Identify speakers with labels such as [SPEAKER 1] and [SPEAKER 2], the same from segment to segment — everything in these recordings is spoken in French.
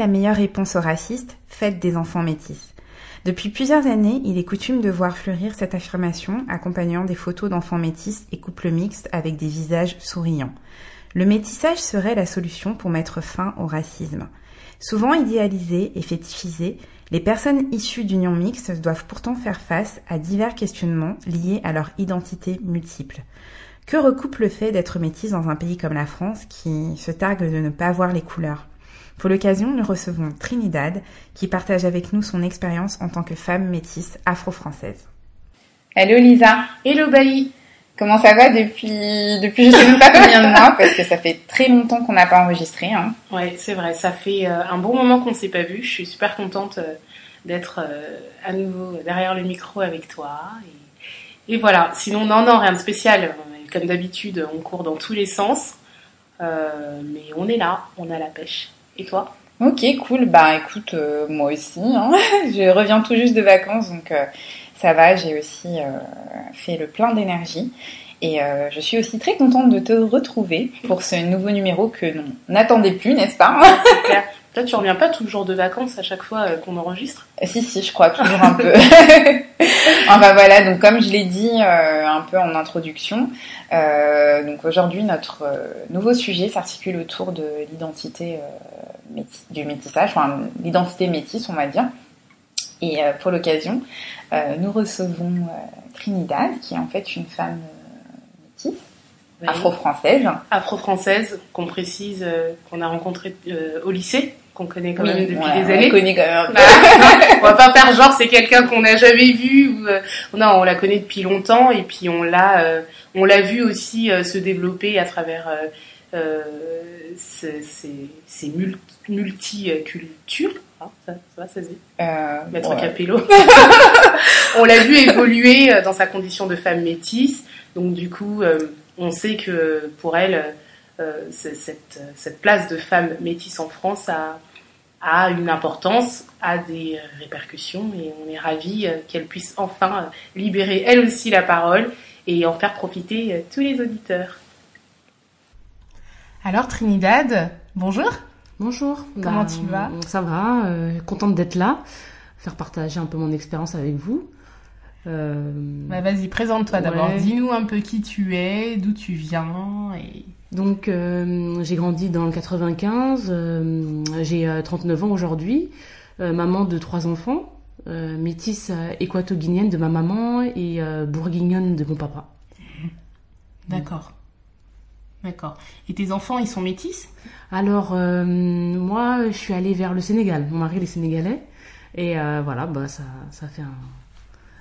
[SPEAKER 1] La meilleure réponse aux racistes, faites des enfants métis. Depuis plusieurs années, il est coutume de voir fleurir cette affirmation accompagnant des photos d'enfants métis et couples mixtes avec des visages souriants. Le métissage serait la solution pour mettre fin au racisme. Souvent idéalisées et fétichisées, les personnes issues d'unions mixtes doivent pourtant faire face à divers questionnements liés à leur identité multiple. Que recoupe le fait d'être métisse dans un pays comme la France qui se targue de ne pas voir les couleurs? Pour l'occasion, nous recevons Trinidad qui partage avec nous son expérience en tant que femme métisse afro-française.
[SPEAKER 2] Hello Lisa.
[SPEAKER 3] Hello Bailly.
[SPEAKER 2] Comment ça va depuis depuis je sais même pas combien de mois parce que ça fait très longtemps qu'on n'a pas enregistré. Hein.
[SPEAKER 3] Ouais, c'est vrai. Ça fait euh, un bon moment qu'on s'est pas vu. Je suis super contente euh, d'être euh, à nouveau derrière le micro avec toi. Et, voilà. Sinon, non, non, rien de spécial. Comme d'habitude, on court dans tous les sens. mais on est là, on a la pêche. Et toi?
[SPEAKER 2] Ok, cool. Bah écoute, euh, moi aussi. Hein. je reviens tout juste de vacances, donc euh, ça va. J'ai aussi euh, fait le plein d'énergie. Et je suis aussi très contente de te retrouver pour ce nouveau numéro que l'on n'attendait plus, n'est-ce pas?
[SPEAKER 3] Toi, tu reviens pas toujours de vacances à chaque fois qu'on enregistre?
[SPEAKER 2] Si, si, je crois toujours un peu. enfin voilà, donc comme je l'ai dit un peu en introduction, donc aujourd'hui notre nouveau sujet s'articule autour de l'identité du métissage, enfin l'identité métisse, on va dire. Et euh, pour l'occasion, euh, nous recevons euh, Trinidad, qui est en fait une femme métisse, afro-française.
[SPEAKER 3] Afro-française, qu'on précise, qu'on a rencontrée au lycée, qu'on connaît quand même depuis des années. On connaît quand même un peu. on va pas faire genre c'est quelqu'un qu'on n'a jamais vu. Ou, non, on la connaît depuis longtemps et puis on l'a, on l'a vu aussi se développer à travers ces, ces, multicultures. Hein, ça, ça, va, ça se dit euh, Maître Capello. on l'a vu évoluer euh, dans sa condition de femme métisse. Donc du coup, euh, on sait que pour elle, cette, cette, place de femme métisse en France a, a une importance, a des répercussions et on est ravis qu'elle puisse enfin libérer elle aussi la parole et en faire profiter tous les auditeurs.
[SPEAKER 1] Alors Trinidad, bonjour.
[SPEAKER 4] Bonjour.
[SPEAKER 1] Comment tu vas?
[SPEAKER 4] Ça va, euh, contente d'être là, faire partager un peu mon expérience avec vous.
[SPEAKER 1] Euh... Bah, vas-y, présente-toi d'abord. Dis-nous un peu qui tu es, d'où tu viens. Et...
[SPEAKER 4] Donc, euh, j'ai grandi dans le 95, euh, j'ai 39 ans aujourd'hui, maman de trois enfants, métisse équato-guinéenne de ma maman et bourguignonne de mon papa.
[SPEAKER 1] D'accord. D'accord. Et tes enfants, ils sont métis
[SPEAKER 4] Alors, euh, moi, je suis allée vers le Sénégal. Mon mari, il est sénégalais. Et euh, voilà, bah, ça, ça fait un...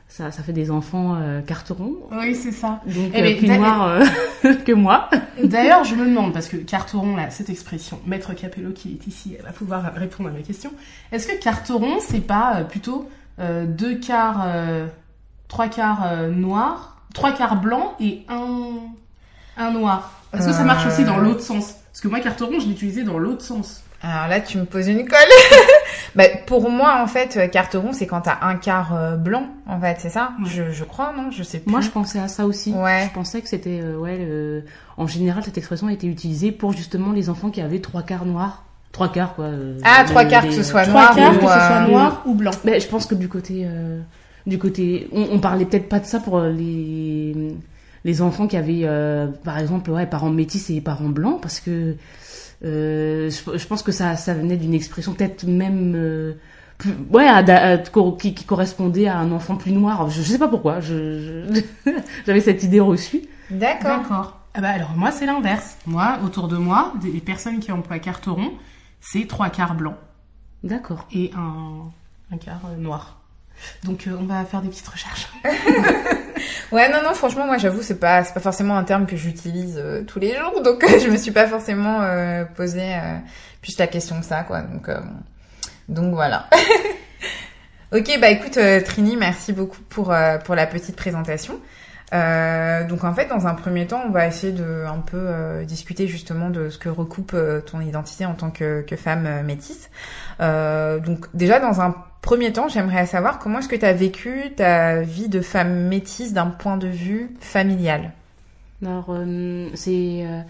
[SPEAKER 4] Ça, ça fait des enfants euh, carterons.
[SPEAKER 1] Oui, c'est ça.
[SPEAKER 4] Donc eh plus noirs que moi.
[SPEAKER 1] D'ailleurs, je me demande, parce que carteron, là, cette expression, Maître Capello qui est ici, elle va pouvoir répondre à ma question. Est-ce que carteron, c'est pas plutôt deux quarts, trois quarts noirs, trois quarts blancs et un, un noir? Est-ce que ça marche aussi dans l'autre sens Parce que moi, carteron, je l'utilisais dans l'autre sens.
[SPEAKER 2] Alors là, tu me poses une colle. bah, pour moi, en fait, euh, carteron, c'est quand t'as un quart euh, blanc, en fait, c'est ça? Je, je, crois, non? Je sais plus.
[SPEAKER 4] Moi, je pensais à ça aussi. Ouais. Je pensais que c'était, euh, ouais, le... en général, cette expression a été utilisée pour justement les enfants qui avaient trois quarts noirs. Trois quarts, quoi.
[SPEAKER 2] ah, trois quarts, que ce soit noir
[SPEAKER 1] quarts, ou, que ce soit noir ou blanc.
[SPEAKER 4] Mais je pense que du côté, du côté, on, on parlait peut-être pas de ça pour les les enfants qui avaient, euh, par exemple, ouais, parents métis et parents blancs, parce que euh, je, pense que ça, ça venait d'une expression peut-être même euh, plus, ouais, qui, qui, correspondait à un enfant plus noir. Je, sais pas pourquoi. Je, j'avais cette idée reçue.
[SPEAKER 1] D'accord. D'accord. Ah bah alors moi c'est l'inverse. Moi autour de moi des personnes qui emploient carteron, c'est trois quarts blancs.
[SPEAKER 4] D'accord.
[SPEAKER 1] Et un, un quart noir. Donc on va faire des petites recherches.
[SPEAKER 2] Ouais, non, non, franchement, moi, j'avoue, c'est pas, c'est pas forcément un terme que j'utilise euh, tous les jours, donc euh, je me suis pas forcément euh, posé plus la question que ça, quoi. Donc, donc voilà. ok, bah écoute, Trini, merci beaucoup pour pour la petite présentation. donc en fait, dans un premier temps, on va essayer de un peu discuter justement de ce que recoupe ton identité en tant que, que femme métisse. donc déjà dans un Premier temps, j'aimerais savoir comment est-ce que tu as vécu ta vie de femme métisse d'un point de vue familial
[SPEAKER 4] Alors, euh, c'est. Euh,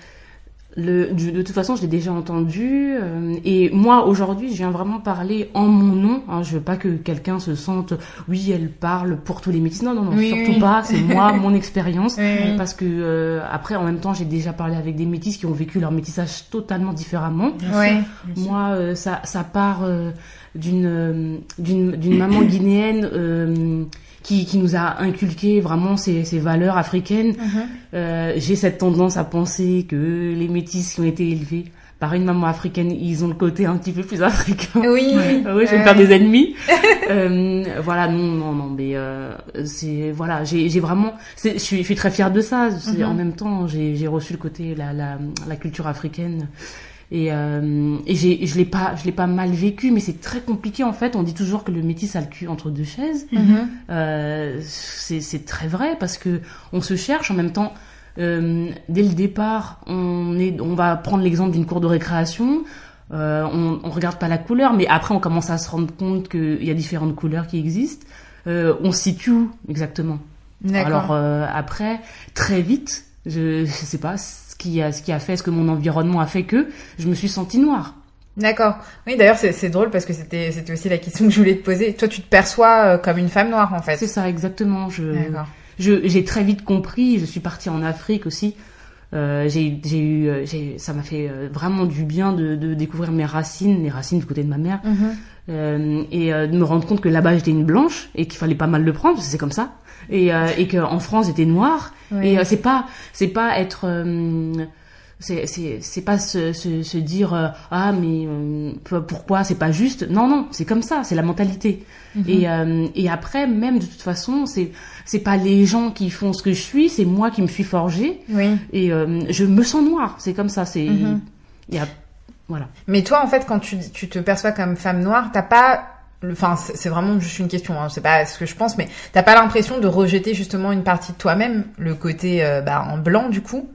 [SPEAKER 4] le, de toute façon, je l'ai déjà entendu. Euh, et moi, aujourd'hui, je viens vraiment parler en mon nom. Hein, je veux pas que quelqu'un se sente, oui, elle parle pour tous les métis. Non, non, non, surtout pas. C'est moi, mon expérience. Parce que après, en même temps, j'ai déjà parlé avec des métis qui ont vécu leur métissage totalement différemment. moi, ça, ça part d'une d'une d'une maman guinéenne qui, qui nous a inculqué vraiment ces, ces valeurs africaines. Mhm. euh, J'ai cette tendance à penser que les métis qui ont été élevés par une maman africaine, ils ont le côté un petit peu plus africain.
[SPEAKER 2] Oui.
[SPEAKER 4] oui, je vais me faire des ennemis. euh, voilà, non, non, non, mais euh, c'est voilà, j'ai vraiment, je suis, je suis très fière de ça. Mhm. En même temps, j'ai reçu le côté la, la, la culture africaine et, euh, et j'ai, je l'ai pas, je l'ai pas mal vécu, mais c'est très compliqué en fait. On dit toujours que le métis a le cul entre deux chaises. Mhm. Euh, c'est, c'est très vrai parce que on se cherche en même temps. Euh, dès le départ, on est, on va prendre l'exemple d'une cour de récréation. Euh, on, on regarde pas la couleur, mais après on commence à se rendre compte qu'il y a différentes couleurs qui existent. Euh, on situe où exactement? Alors euh, après, très vite, je, je sais pas, qui a, ce qui a fait, ce que mon environnement a fait que je me suis sentie noire.
[SPEAKER 2] D'accord. Oui, d'ailleurs, c'est drôle parce que c'était c'était aussi la question que je voulais te poser. Toi, tu te perçois euh, comme une femme noire, en fait.
[SPEAKER 4] C'est ça, exactement. Je j'ai très vite compris. Je suis partie en Afrique aussi. Euh, j'ai eu, euh, ça m'a fait vraiment du bien de, de, découvrir mes racines, les racines du côté de ma mère, mm-hmm. Euh, et de me rendre compte que là-bas j'étais une blanche et qu'il fallait pas mal le prendre, c'est comme ça et euh, et qu'en France j'étais noire et euh, c'est pas c'est pas être euh, c'est c'est c'est pas se, se, se dire euh, ah mais pourquoi c'est pas juste? Non non c'est comme ça c'est la mentalité mhm. et et après même de toute façon c'est c'est pas les gens qui font ce que je suis c'est moi qui me suis forgée
[SPEAKER 2] oui.
[SPEAKER 4] et je me sens noire c'est comme ça c'est mhm. il y a voilà.
[SPEAKER 2] Mais toi en fait quand tu tu te perçois comme femme noire t'as pas enfin c'est vraiment juste une question hein, c'est pas ce que je pense mais t'as pas l'impression de rejeter justement une partie de toi-même le côté euh, bah, en blanc du coup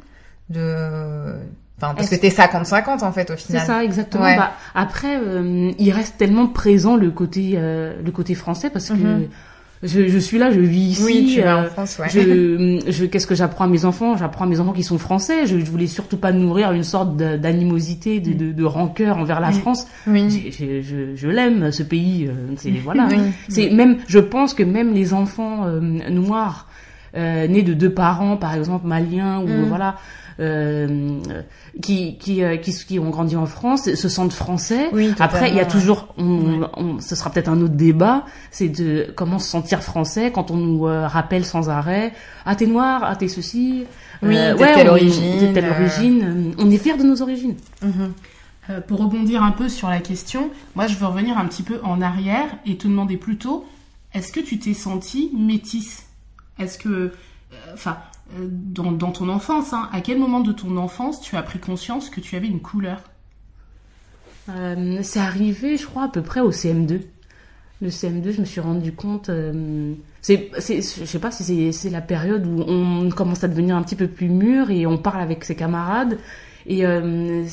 [SPEAKER 2] de enfin parce que t'es 50-50 en fait au final.
[SPEAKER 4] C'est ça exactement. Bah, après euh, il reste tellement présent le côté euh, le côté français parce que mm-hmm je, je, suis là, je vis ici.
[SPEAKER 2] Oui, tu euh, en France, ouais.
[SPEAKER 4] Je, je qu'est-ce que j'apprends à mes enfants? J'apprends à mes enfants qui sont français. Je, je voulais surtout pas nourrir une sorte d'animosité, de, de, de, rancœur envers la France.
[SPEAKER 2] Oui.
[SPEAKER 4] Je, je, je l'aime, ce pays. Euh, c'est voilà. C'est même, je pense que même les enfants euh, noirs euh, nés de deux parents, par exemple maliens ou mm. voilà euh, qui, qui, euh, qui, qui, ont grandi en France se sentent français. Après, il y a toujours, on, on, ce sera peut-être un autre débat, c'est de comment se sentir français quand on nous euh, rappelle sans arrêt, ah t'es noir, ah t'es ceci.
[SPEAKER 2] Oui, euh, ouais, telle origine.
[SPEAKER 4] telle origine. On est fiers de nos origines.
[SPEAKER 3] Mhm. pour rebondir un peu sur la question, moi je veux revenir un petit peu en arrière et te demander plutôt, est-ce que tu t'es sentie métisse? Est-ce que, enfin, euh, dans, dans, ton enfance, hein, à quel moment de ton enfance tu as pris conscience que tu avais une couleur?
[SPEAKER 4] Euh, C'est arrivé, je crois, à peu près au CM2. Le CM2, je me suis rendu compte. Euh, c'est, je sais pas si c'est la période où on commence à devenir un petit peu plus mûr et on parle avec ses camarades. Et euh,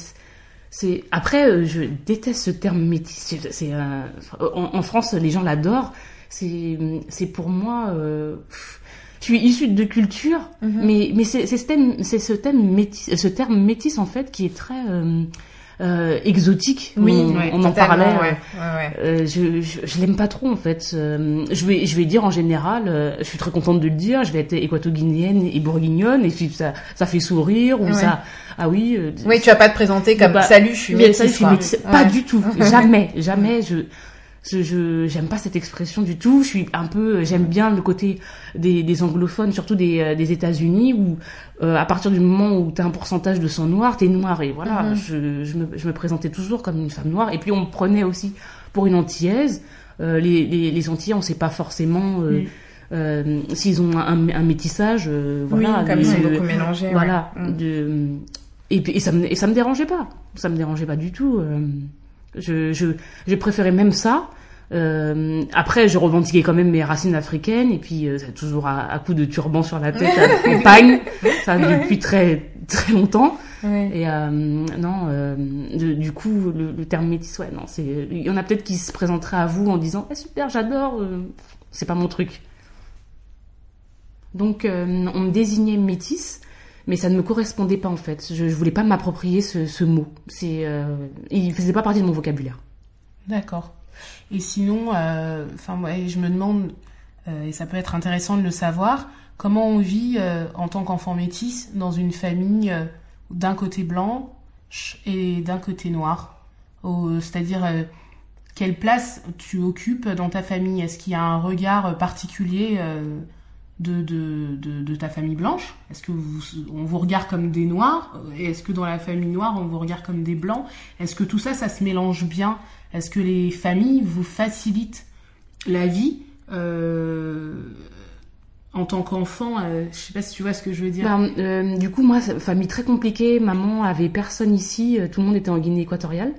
[SPEAKER 4] c'est après, je déteste ce terme métis. C'est en, en, France, les gens l'adorent. C'est, c'est pour moi je suis issue de culture, mhm. mais mais c'est ce thème, c'est ce thème métis, ce terme métis en fait qui est très euh, euh, exotique.
[SPEAKER 2] Oui,
[SPEAKER 4] on, en parlait. Ouais, euh, je je, je l'aime pas trop en fait. Euh, je vais je vais dire en général, euh, je suis très contente de le dire. Je vais être équato-guinéenne et bourguignonne et puis ça ça fait sourire ou ça. Ah oui.
[SPEAKER 2] oui, tu vas pas te présenter comme bah, salut, je suis métisse.
[SPEAKER 4] Pas du tout. jamais, jamais. Je je j'aime pas cette expression du tout. Je suis un peu, j'aime bien le côté des, des anglophones, surtout des, euh, des États-Unis, où euh, à partir du moment où t'as un pourcentage de sang noir, t'es noir et voilà. Mhm. je, je, me, je me présentais toujours comme une femme noire. Et puis on me prenait aussi pour une antillaise. Euh, les, les, les Antillais, on sait pas forcément. Euh, euh, s'ils ont un, un métissage, voilà,
[SPEAKER 2] oui, comme ils sont beaucoup mélangés.
[SPEAKER 4] Voilà, mm. de, et, et ça me et ça me dérangeait pas, ça me dérangeait pas du tout. Je, je, j'ai préféré même ça. Euh, après, je revendiquais quand même mes racines africaines et puis euh, c'est toujours à, à coup de turban sur la tête à la campagne, ça depuis très très longtemps. Et euh, non, euh, du coup, le, le, terme métis, ouais, non, c'est, il y en a peut-être qui se présenteraient à vous en disant, ah, super, j'adore, euh, c'est pas mon truc. Donc, on me désignait métisse mais ça ne me correspondait pas en fait. Je, je voulais pas m'approprier ce, mot. C'est, euh, il faisait pas partie de mon vocabulaire.
[SPEAKER 3] D'accord. Et sinon, euh, enfin, je me demande, euh, et ça peut être intéressant de le savoir, comment on vit euh, en tant qu'enfant métis dans une famille d'un côté blanc et d'un côté noir. C'est-à-dire, quelle place tu occupes dans ta famille? Est-ce qu'il y a un regard particulier de, ta famille blanche? Est-ce que vous, on vous regarde comme des noirs? Est-ce que dans la famille noire, on vous regarde comme des blancs? Est-ce que tout ça, ça se mélange bien? Est-ce que les familles vous facilitent la vie euh, en tant qu'enfant? Euh, Je sais pas si tu vois ce que je veux dire.
[SPEAKER 4] Ben, euh, du coup, moi, famille très compliquée. Maman avait personne ici. euh, Tout le monde était en Guinée équatoriale.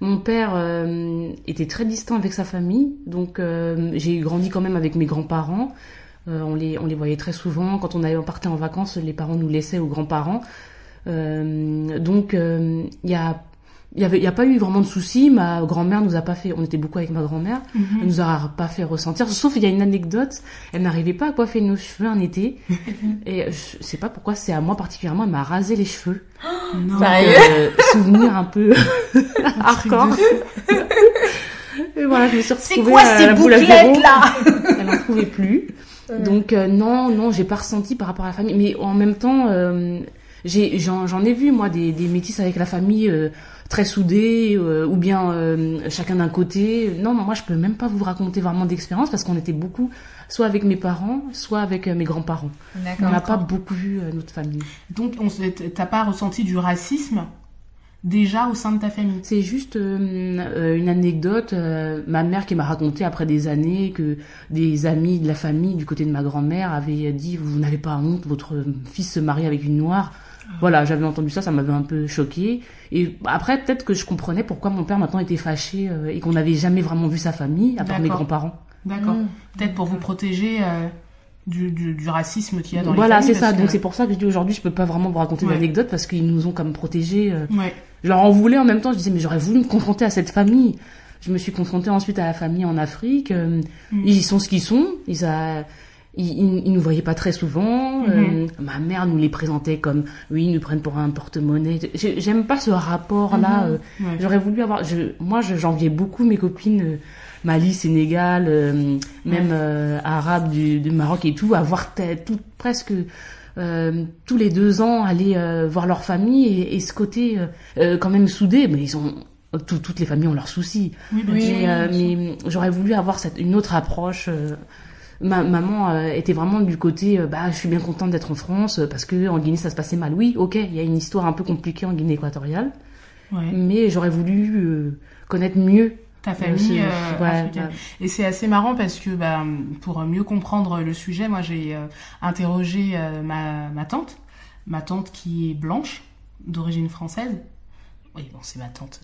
[SPEAKER 4] Mon père était très distant avec sa famille, donc j'ai grandi quand même avec mes grands-parents. Euh, on les on les voyait très souvent. Quand on allait partait en vacances, les parents nous laissaient aux grands-parents. Euh, donc euh, il y a il y avait il y a pas eu vraiment de soucis. Ma grand-mère nous a pas fait. On était beaucoup avec ma grand-mère.
[SPEAKER 3] Mhm.
[SPEAKER 4] Elle nous a pas fait ressentir. Sauf il y a une anecdote. Elle n'arrivait pas à coiffer nos cheveux un été. Et je sais pas pourquoi c'est à moi particulièrement. Elle m'a rasé les cheveux.
[SPEAKER 3] Non.
[SPEAKER 2] Sérieux
[SPEAKER 4] Euh, souvenir un peu hardcore. Et voilà, je me suis retrouvée la boule à zéro.
[SPEAKER 2] là?
[SPEAKER 4] Elle n'en pouvait plus. Donc euh, non, non, j'ai pas ressenti par rapport à la famille. Mais en même temps, euh, j'ai j'en j'en ai vu moi des, des métis avec la famille euh, très soudée euh, ou bien euh, chacun d'un côté. Non, moi je peux même pas vous raconter vraiment d'expérience parce qu'on était beaucoup soit avec mes parents, soit avec euh, mes grands-parents. On n'a pas beaucoup vu euh, notre famille.
[SPEAKER 3] Donc, on t'as pas ressenti du racisme déjà au sein de ta famille
[SPEAKER 4] C'est juste euh, euh, une anecdote, euh, ma mère qui m'a raconté après des années que des amis de la famille du côté de ma grand-mère avaient dit vous n'avez pas honte, votre fils se marie avec une noire. Voilà, j'avais entendu ça, ça m'avait un peu choqué. Et après, peut-être que je comprenais pourquoi mon père maintenant était fâché euh, et qu'on n'avait jamais vraiment vu sa famille, à part mes
[SPEAKER 3] D'accord.
[SPEAKER 4] grands-parents.
[SPEAKER 3] D'accord.
[SPEAKER 2] Mm.
[SPEAKER 3] Peut-être pour vous protéger euh, du, du, du racisme qu'il y a dans
[SPEAKER 4] Voilà,
[SPEAKER 3] les
[SPEAKER 4] c'est ça. Donc c'est pour ça que je dis aujourd'hui, je peux pas vraiment vous raconter
[SPEAKER 3] Ouais.
[SPEAKER 4] d'anecdotes parce qu'ils nous ont comme protégés. euh,
[SPEAKER 3] Ouais.
[SPEAKER 4] Je leur en voulais en même temps. Je disais, mais j'aurais voulu me confronter à cette famille. Je me suis confrontée ensuite à la famille en Afrique. Euh,
[SPEAKER 3] Mm.
[SPEAKER 4] Ils sont ce qu'ils sont. Ils, a, ils, ils, ils nous voyaient pas très souvent. Euh, ma mère nous les présentait comme, oui, ils nous prennent pour un porte-monnaie. J'ai- J'aime pas ce rapport-là.
[SPEAKER 3] Mhm.
[SPEAKER 4] euh,
[SPEAKER 3] Ouais.
[SPEAKER 4] J'aurais voulu avoir. Je, moi, je- j'enviais beaucoup mes copines Mali, Sénégal, euh, même euh, arabes du, du Maroc et tout, avoir tout presque tous les deux ans aller euh, voir leur famille et, et ce côté euh, euh, quand même soudé. Mais ils ont tout- toutes les familles ont leurs soucis.
[SPEAKER 3] Oui,
[SPEAKER 2] Oui,
[SPEAKER 3] tu-
[SPEAKER 4] mais euh, mais j'aurais voulu avoir cette, une autre approche. euh, Ma maman euh, était vraiment du côté, euh, bah, je suis bien contente d'être en France euh, parce que en Guinée ça se passait mal. Oui, ok, il y a une histoire un peu compliquée en Guinée équatoriale,
[SPEAKER 3] ouais.
[SPEAKER 4] mais j'aurais voulu euh, connaître mieux
[SPEAKER 3] Ta famille euh,
[SPEAKER 4] ouais,
[SPEAKER 3] africaine.
[SPEAKER 4] ouais.
[SPEAKER 3] Et c'est assez marrant parce que bah, pour mieux comprendre le sujet, moi j'ai euh, interrogé euh, ma, ma tante, ma tante qui est blanche, d'origine française. Oui, bon, c'est ma tante.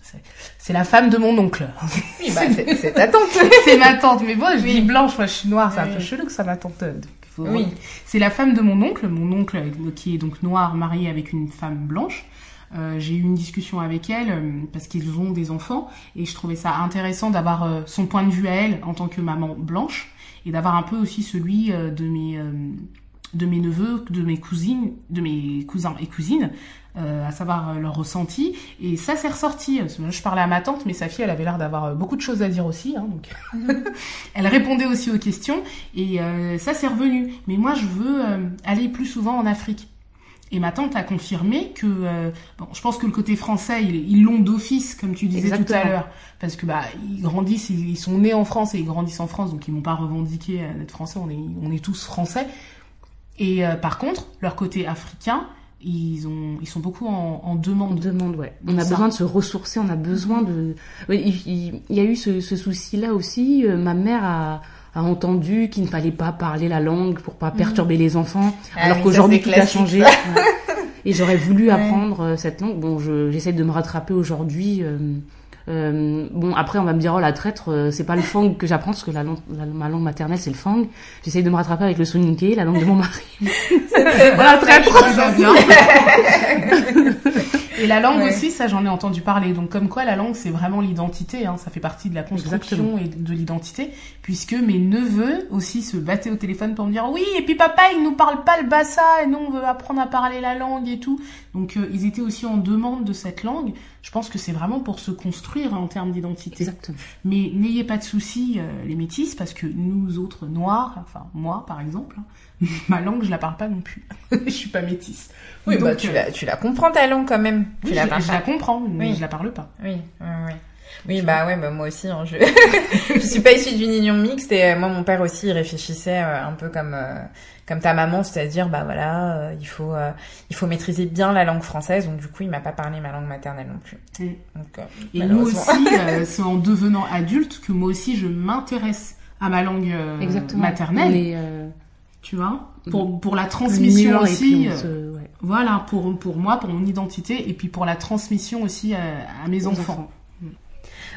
[SPEAKER 3] c'est- la femme de mon oncle.
[SPEAKER 2] Oui, bah, c'est ta tante.
[SPEAKER 3] c'est ma tante. Mais bon, je dis blanche, moi je suis noire, c'est un
[SPEAKER 2] Oui.
[SPEAKER 3] peu chelou que ça ma tante. euh, donc il faut-
[SPEAKER 2] Oui.
[SPEAKER 3] C'est la femme de mon oncle, mon oncle qui est donc noir, marié avec une femme blanche. Euh, j'ai eu une discussion avec elle euh, parce qu'ils ont des enfants et je trouvais ça intéressant d'avoir euh, son point de vue à elle en tant que maman blanche et d'avoir un peu aussi celui de mes de mes neveux, de mes cousines, de mes cousins et cousines, à savoir leur ressenti. Et ça s'est ressorti. Je parlais à ma tante, mais sa fille, elle avait l'air d'avoir beaucoup de choses à dire aussi. Hein, donc elle répondait aussi aux questions et ça c'est revenu. Mais moi, je veux aller plus souvent en Afrique. Et ma tante a confirmé que, euh, bon, je pense que le côté français, ils l'ont d'office, comme tu disais tout à l'heure, parce que bah ils grandissent, ils, ils sont nés en France et ils grandissent en France, donc ils vont pas revendiquer euh, d'être français. On est, on est tous français. Et euh, par contre, leur côté africain, ils ont, ils sont beaucoup en, demande.
[SPEAKER 4] demande, ouais. On a
[SPEAKER 3] Ça.
[SPEAKER 4] besoin de se ressourcer, on a besoin de. Il- il y a eu ce, ce souci-là aussi. Euh, ma mère a, a entendu qu'il ne fallait pas parler la langue pour pas perturber les enfants,
[SPEAKER 2] Ah
[SPEAKER 4] alors qu'aujourd'hui tout a changé. Ouais. Et j'aurais voulu
[SPEAKER 2] Ouais.
[SPEAKER 4] apprendre euh, cette langue. Bon, je- j'essaie de me rattraper aujourd'hui. euh, euh, bon, après, on va me dire, oh, la traître, euh, c'est pas le fang que j'apprends, parce que la langue, la- ma langue maternelle, c'est le fang. J'essaye de me rattraper avec le soninké, la langue de mon mari.
[SPEAKER 2] Voilà,
[SPEAKER 3] bien. Et la langue aussi, ça j'en ai entendu parler. Donc comme quoi la langue c'est vraiment l'identité, hein. ça fait partie de la construction et de l'identité. Puisque mes neveux aussi se battaient au téléphone pour me dire oui et puis papa il nous parle pas le bassa et nous on veut apprendre à parler la langue et tout. Donc euh, ils étaient aussi en demande de cette langue. Je pense que c'est vraiment pour se construire en termes d'identité.
[SPEAKER 4] Exactement.
[SPEAKER 3] Mais n'ayez pas de soucis euh, les métis parce que nous autres noirs, enfin moi par exemple, hein, ma langue je la parle pas non plus. je suis pas métisse.
[SPEAKER 2] Oui, bah, tu,
[SPEAKER 3] euh,
[SPEAKER 2] la, tu la comprends ta langue quand même.
[SPEAKER 3] Oui,
[SPEAKER 2] tu
[SPEAKER 3] je,
[SPEAKER 2] la
[SPEAKER 3] je la comprends, mais je la parle pas.
[SPEAKER 2] Oui, oui, oui. Oui, bah ouais, bah moi aussi. Hein, je... je suis pas issue d'une union mixte et euh, moi, mon père aussi, il réfléchissait euh, un peu comme euh, comme ta maman, c'est-à-dire, bah voilà, euh, il faut il faut maîtriser bien la langue française. Donc du coup, il m'a pas parlé ma langue maternelle non plus.
[SPEAKER 3] Mm.
[SPEAKER 2] Donc,
[SPEAKER 3] et nous aussi, c'est en devenant adulte que moi aussi, je m'intéresse à ma langue maternelle.
[SPEAKER 4] Mais,
[SPEAKER 3] tu vois, pour pour la transmission aussi.
[SPEAKER 4] Se...
[SPEAKER 3] Voilà, pour pour moi, pour mon identité et puis pour la transmission aussi à, à mes enfants. enfants.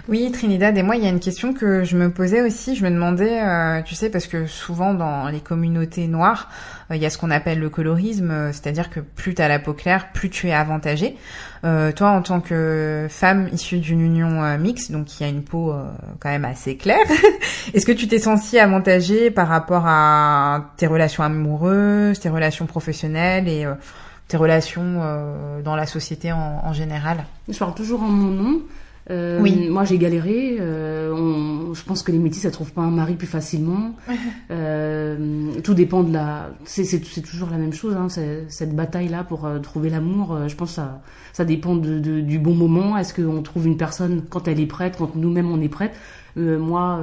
[SPEAKER 2] Oui, Trinidad, et moi, il y a une question que je me posais aussi. Je me demandais, euh, tu sais, parce que souvent dans les communautés noires, euh, il y a ce qu'on appelle le colorisme, euh, c'est-à-dire que plus tu as la peau claire, plus tu es avantagé. Euh, toi, en tant que femme issue d'une union euh, mixte, donc qui a une peau quand même assez claire, est-ce que tu t'es sentie avantagée par rapport à tes relations amoureuses, tes relations professionnelles et tes relations dans la société en, en général?
[SPEAKER 4] Je parle toujours en mon nom. Euh, oui. Moi, j'ai galéré. Euh, on, je pense que les métis, ça trouvent pas un mari plus facilement. euh, tout dépend de la. C'est toujours la même chose. Hein, cette bataille-là pour euh, trouver l'amour. Euh, je pense que ça, ça dépend de, de, du bon moment. Est-ce qu'on trouve une personne quand elle est prête, quand nous-mêmes on est prête Moi,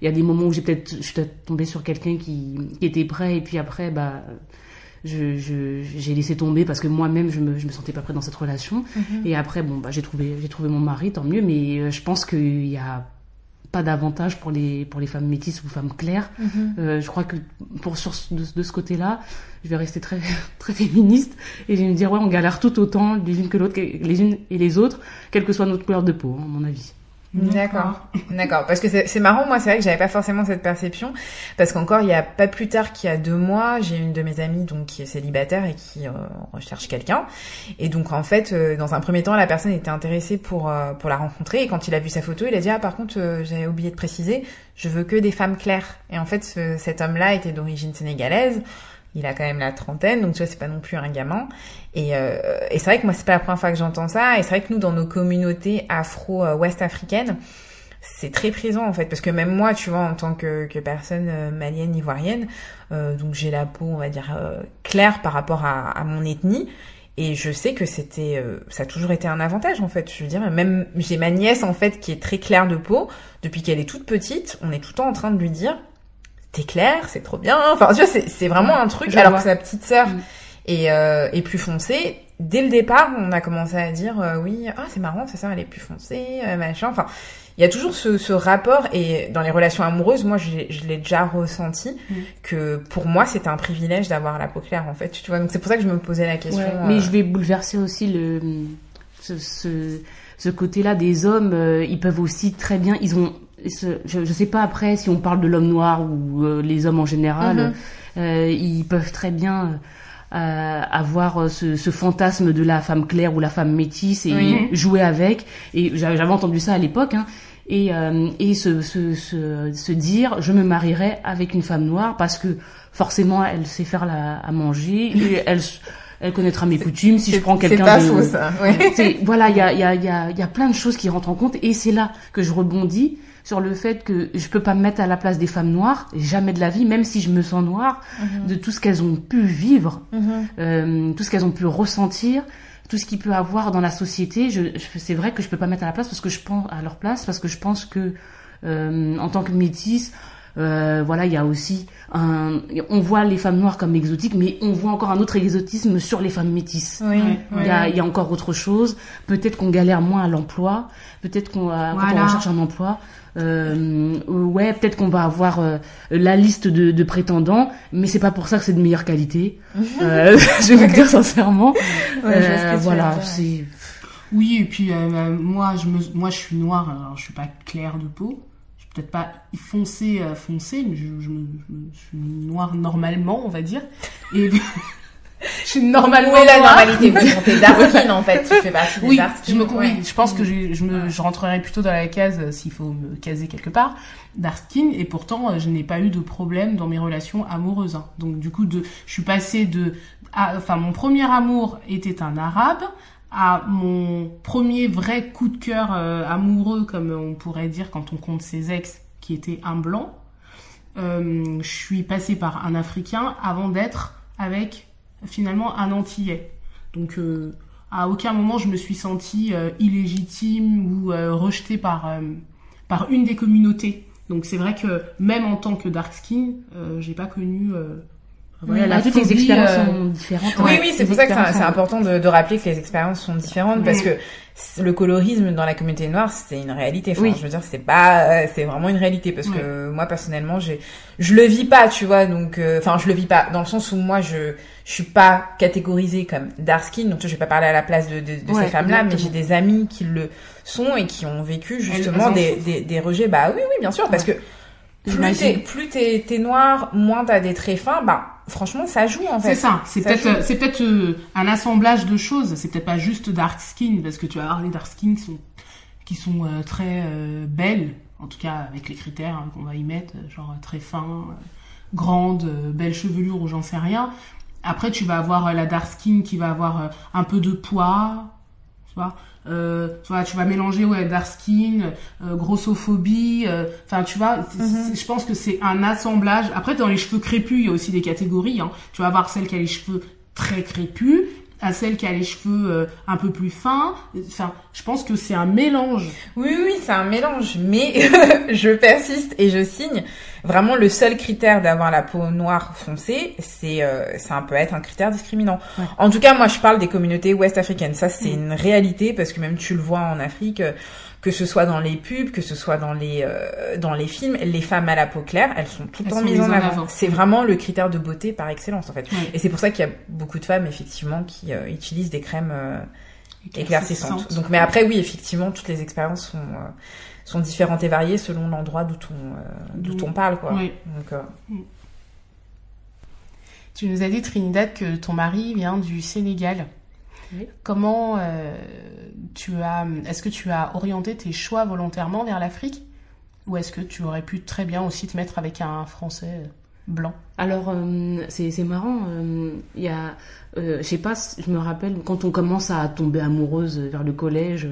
[SPEAKER 4] il y a des moments où j'ai peut-être, je suis peut-être tombée sur quelqu'un qui, qui était prêt et puis après, bah je j'ai laissé tomber parce que moi-même je me je me sentais pas prête dans cette relation
[SPEAKER 2] Mhm.
[SPEAKER 4] et après bon bah j'ai trouvé j'ai trouvé mon mari tant mieux mais euh, je pense qu'il y a pas d'avantage pour les pour les femmes métisses ou femmes claires
[SPEAKER 2] Mhm.
[SPEAKER 4] euh, je crois que pour sur de, de ce côté-là je vais rester très très féministe et je vais me dire ouais on galère tout autant les unes que l'autre les unes et les autres quelle que soit notre couleur de peau hein, à mon avis
[SPEAKER 2] D'accord, d'accord. Parce que c'est marrant, moi, c'est vrai que j'avais pas forcément cette perception, parce qu'encore il y a pas plus tard qu'il y a deux mois, j'ai une de mes amies donc qui est célibataire et qui euh, recherche quelqu'un, et donc en fait, euh, dans un premier temps, la personne était intéressée pour euh, pour la rencontrer, et quand il a vu sa photo, il a dit ah par contre j'avais oublié de préciser, je veux que des femmes claires. Et en fait, ce, cet homme-là était d'origine sénégalaise il a quand même la trentaine, donc tu vois, c'est pas non plus un gamin. Et, euh, et c'est vrai que moi, c'est pas la première fois que j'entends ça. Et c'est vrai que nous, dans nos communautés afro-ouest africaines, c'est très présent en fait, parce que même moi, tu vois, en tant que, personne euh, malienne, ivoirienne, euh, donc j'ai la peau, on va dire, claire par rapport à, mon ethnie. Et je sais que c'était, ça a toujours été un avantage en fait. Je veux dire, même j'ai ma nièce en fait qui est très claire de peau depuis qu'elle est toute petite. On est tout le temps en train de lui dire, t'es clair, c'est trop bien. Enfin, tu vois, c'est vraiment un truc.
[SPEAKER 4] Je
[SPEAKER 2] alors
[SPEAKER 4] vois.
[SPEAKER 2] que sa petite sœur
[SPEAKER 4] Mm.
[SPEAKER 2] est, euh, est plus foncée. Dès le départ, on a commencé à dire euh, oui, ah c'est marrant, sa sœur elle est plus foncée, euh, machin. Enfin, il y a toujours ce, ce rapport et dans les relations amoureuses, moi je, l'ai- déjà ressenti
[SPEAKER 3] Mm.
[SPEAKER 2] que pour moi c'était un privilège d'avoir la peau claire en fait. Tu vois, donc c'est pour ça que je me posais la question.
[SPEAKER 4] Ouais,
[SPEAKER 2] euh,
[SPEAKER 4] mais je vais bouleverser aussi le ce, ce, ce côté-là des hommes. ils peuvent aussi très bien. Ils ont. Je, je sais pas après si on parle de l'homme noir ou euh, les hommes en général.
[SPEAKER 2] Mhm.
[SPEAKER 4] euh, ils peuvent très bien euh, avoir euh, ce, ce fantasme de la femme claire ou la femme métisse et jouer avec. Et j'avais entendu ça à l'époque. Hein, et, euh, et se, se, se, se dire je me marierai avec une femme noire parce que forcément elle sait faire la, à manger et elle elle connaîtra mes coutumes si je prends
[SPEAKER 2] C'est
[SPEAKER 4] quelqu'un
[SPEAKER 2] pas
[SPEAKER 4] de
[SPEAKER 2] faux ça. Ouais.
[SPEAKER 4] Voilà il y a y a y a y a plein de choses qui rentrent en compte et c'est là que je rebondis sur le fait que je peux pas me mettre à la place des femmes noires jamais de la vie même si je me sens noire de tout ce qu'elles ont pu vivre
[SPEAKER 2] Mhm.
[SPEAKER 4] euh, tout ce qu'elles ont pu ressentir tout ce qu'il peut avoir dans la société je, je- c'est vrai que je peux pas mettre à la place parce que je pense à leur place parce que je pense que euh, en tant que métisse euh, voilà il y a aussi un on voit les femmes noires comme exotiques mais on voit encore un autre exotisme sur les femmes métisses
[SPEAKER 2] Oui.
[SPEAKER 4] Il y, a, il y a encore autre chose. Peut-être qu'on galère moins à l'emploi. Peut-être qu'on euh, quand
[SPEAKER 3] Voilà.
[SPEAKER 4] on recherche un emploi, euh, ouais, peut-être qu'on va avoir euh, la liste de, de prétendants, mais c'est pas pour ça que c'est de meilleure qualité. Euh, je vais vous dire sincèrement.
[SPEAKER 2] Ouais, ce
[SPEAKER 4] Euh, voilà, c'est
[SPEAKER 3] Oui, et puis euh, euh, moi, je me, moi, je suis noire. Alors, je suis pas claire de peau. Je suis peut-être pas foncée, euh, foncée, mais je, je, me- je me- je suis noire normalement, on va dire. Et je suis normalement.
[SPEAKER 2] Est la normalité t'es dark skin en fait, partie
[SPEAKER 3] Oui, je, me, oui, je pense que je, je, me, je rentrerai plutôt dans la case, euh, s'il faut me caser quelque part, dark skin, et pourtant, euh, je n'ai pas eu de problème dans mes relations amoureuses. hein. Donc, du coup, de, je suis passée de... à- enfin, mon premier amour était un arabe, à mon premier vrai coup de cœur euh, amoureux, comme on pourrait dire quand on compte ses ex, qui était un blanc. Euh, je suis passée par un africain avant d'être avec finalement un antillais. Donc euh, à aucun moment je me suis sentie euh, illégitime ou euh, rejetée par par une des communautés. Donc c'est vrai que même en tant que dark skin, j'ai pas connu euh,
[SPEAKER 4] Voilà,
[SPEAKER 3] la
[SPEAKER 4] toutes les
[SPEAKER 3] phobie,
[SPEAKER 4] expériences
[SPEAKER 3] euh,
[SPEAKER 4] sont différentes.
[SPEAKER 2] Oui,
[SPEAKER 4] Ouais,
[SPEAKER 2] oui, c'est pour ça que c'est important de, de rappeler que les expériences sont différentes parce que le colorisme dans la communauté noire, c'est une réalité. Enfin,
[SPEAKER 4] Oui.
[SPEAKER 2] je veux dire, c'est pas, euh, c'est vraiment une réalité parce que moi personnellement, j'ai, je le vis pas, tu vois. Donc, euh, enfin, je le vis pas dans le sens où moi, je, je suis pas catégorisée comme dark skin. Donc, tu vois, je vais pas parler à la place de, de, de
[SPEAKER 4] Ouais,
[SPEAKER 2] ces femmes-là, mais j'ai des amis qui le sont et qui ont vécu justement des, des, des rejets. Bah oui, oui, bien sûr, parce que plus t'es, t'es noir, moins t'as des traits fins. Bah, franchement, ça joue en fait.
[SPEAKER 3] C'est ça. C'est peut-être, euh, c'est peut-être euh, un assemblage de choses. C'est peut-être pas juste dark skin parce que tu vas avoir des dark skin qui sont, qui sont euh, très euh, belles, en tout cas avec les critères hein, qu'on va y mettre, genre très fin, grande, belle chevelure ou j'en sais rien. Après, tu vas avoir la dark skin qui va avoir un peu de poids, tu vois. Euh, tu vas mélanger ouais dark skin, euh, grossophobie. euh, Enfin, tu vois, c'est- je pense que c'est un assemblage. Après, dans les cheveux crépus, il y a aussi des catégories. Hein. Tu vas avoir celle qui a les cheveux très crépus, à celle qui a les cheveux euh, un peu plus fins. Enfin, je pense que c'est un mélange.
[SPEAKER 2] Oui, oui, c'est un mélange, mais je persiste et je signe. Vraiment, le seul critère d'avoir la peau noire foncée, c'est euh, ça peut être un critère discriminant.
[SPEAKER 4] Ouais.
[SPEAKER 2] En tout cas, moi, je parle des communautés ouest-africaines. Ça, c'est une réalité parce que même tu le vois en Afrique, euh, que ce soit dans les pubs, que ce soit dans les euh, dans les films, les femmes à la peau claire, elles sont tout le temps mises en
[SPEAKER 3] en
[SPEAKER 2] avant.
[SPEAKER 3] avant.
[SPEAKER 2] C'est vraiment le critère de beauté par excellence, en fait. Et c'est pour ça qu'il y a beaucoup de femmes, effectivement, qui euh, utilisent des crèmes. euh, éclaircissantes. Donc, mais après, oui, effectivement, toutes les expériences sont, euh, sont différentes et variées selon l'endroit d'où on, euh, d'où on parle, quoi.
[SPEAKER 3] Oui.
[SPEAKER 2] Donc, euh,
[SPEAKER 3] Tu nous as dit, Trinidad, que ton mari vient du Sénégal.
[SPEAKER 4] Oui.
[SPEAKER 3] Comment euh, tu as, est-ce que tu as orienté tes choix volontairement vers l'Afrique, ou est-ce que tu aurais pu très bien aussi te mettre avec un Français euh, blanc?
[SPEAKER 4] Alors, euh, c'est c'est marrant. Il y a, je sais pas, je me rappelle quand on commence à tomber amoureuse vers le collège,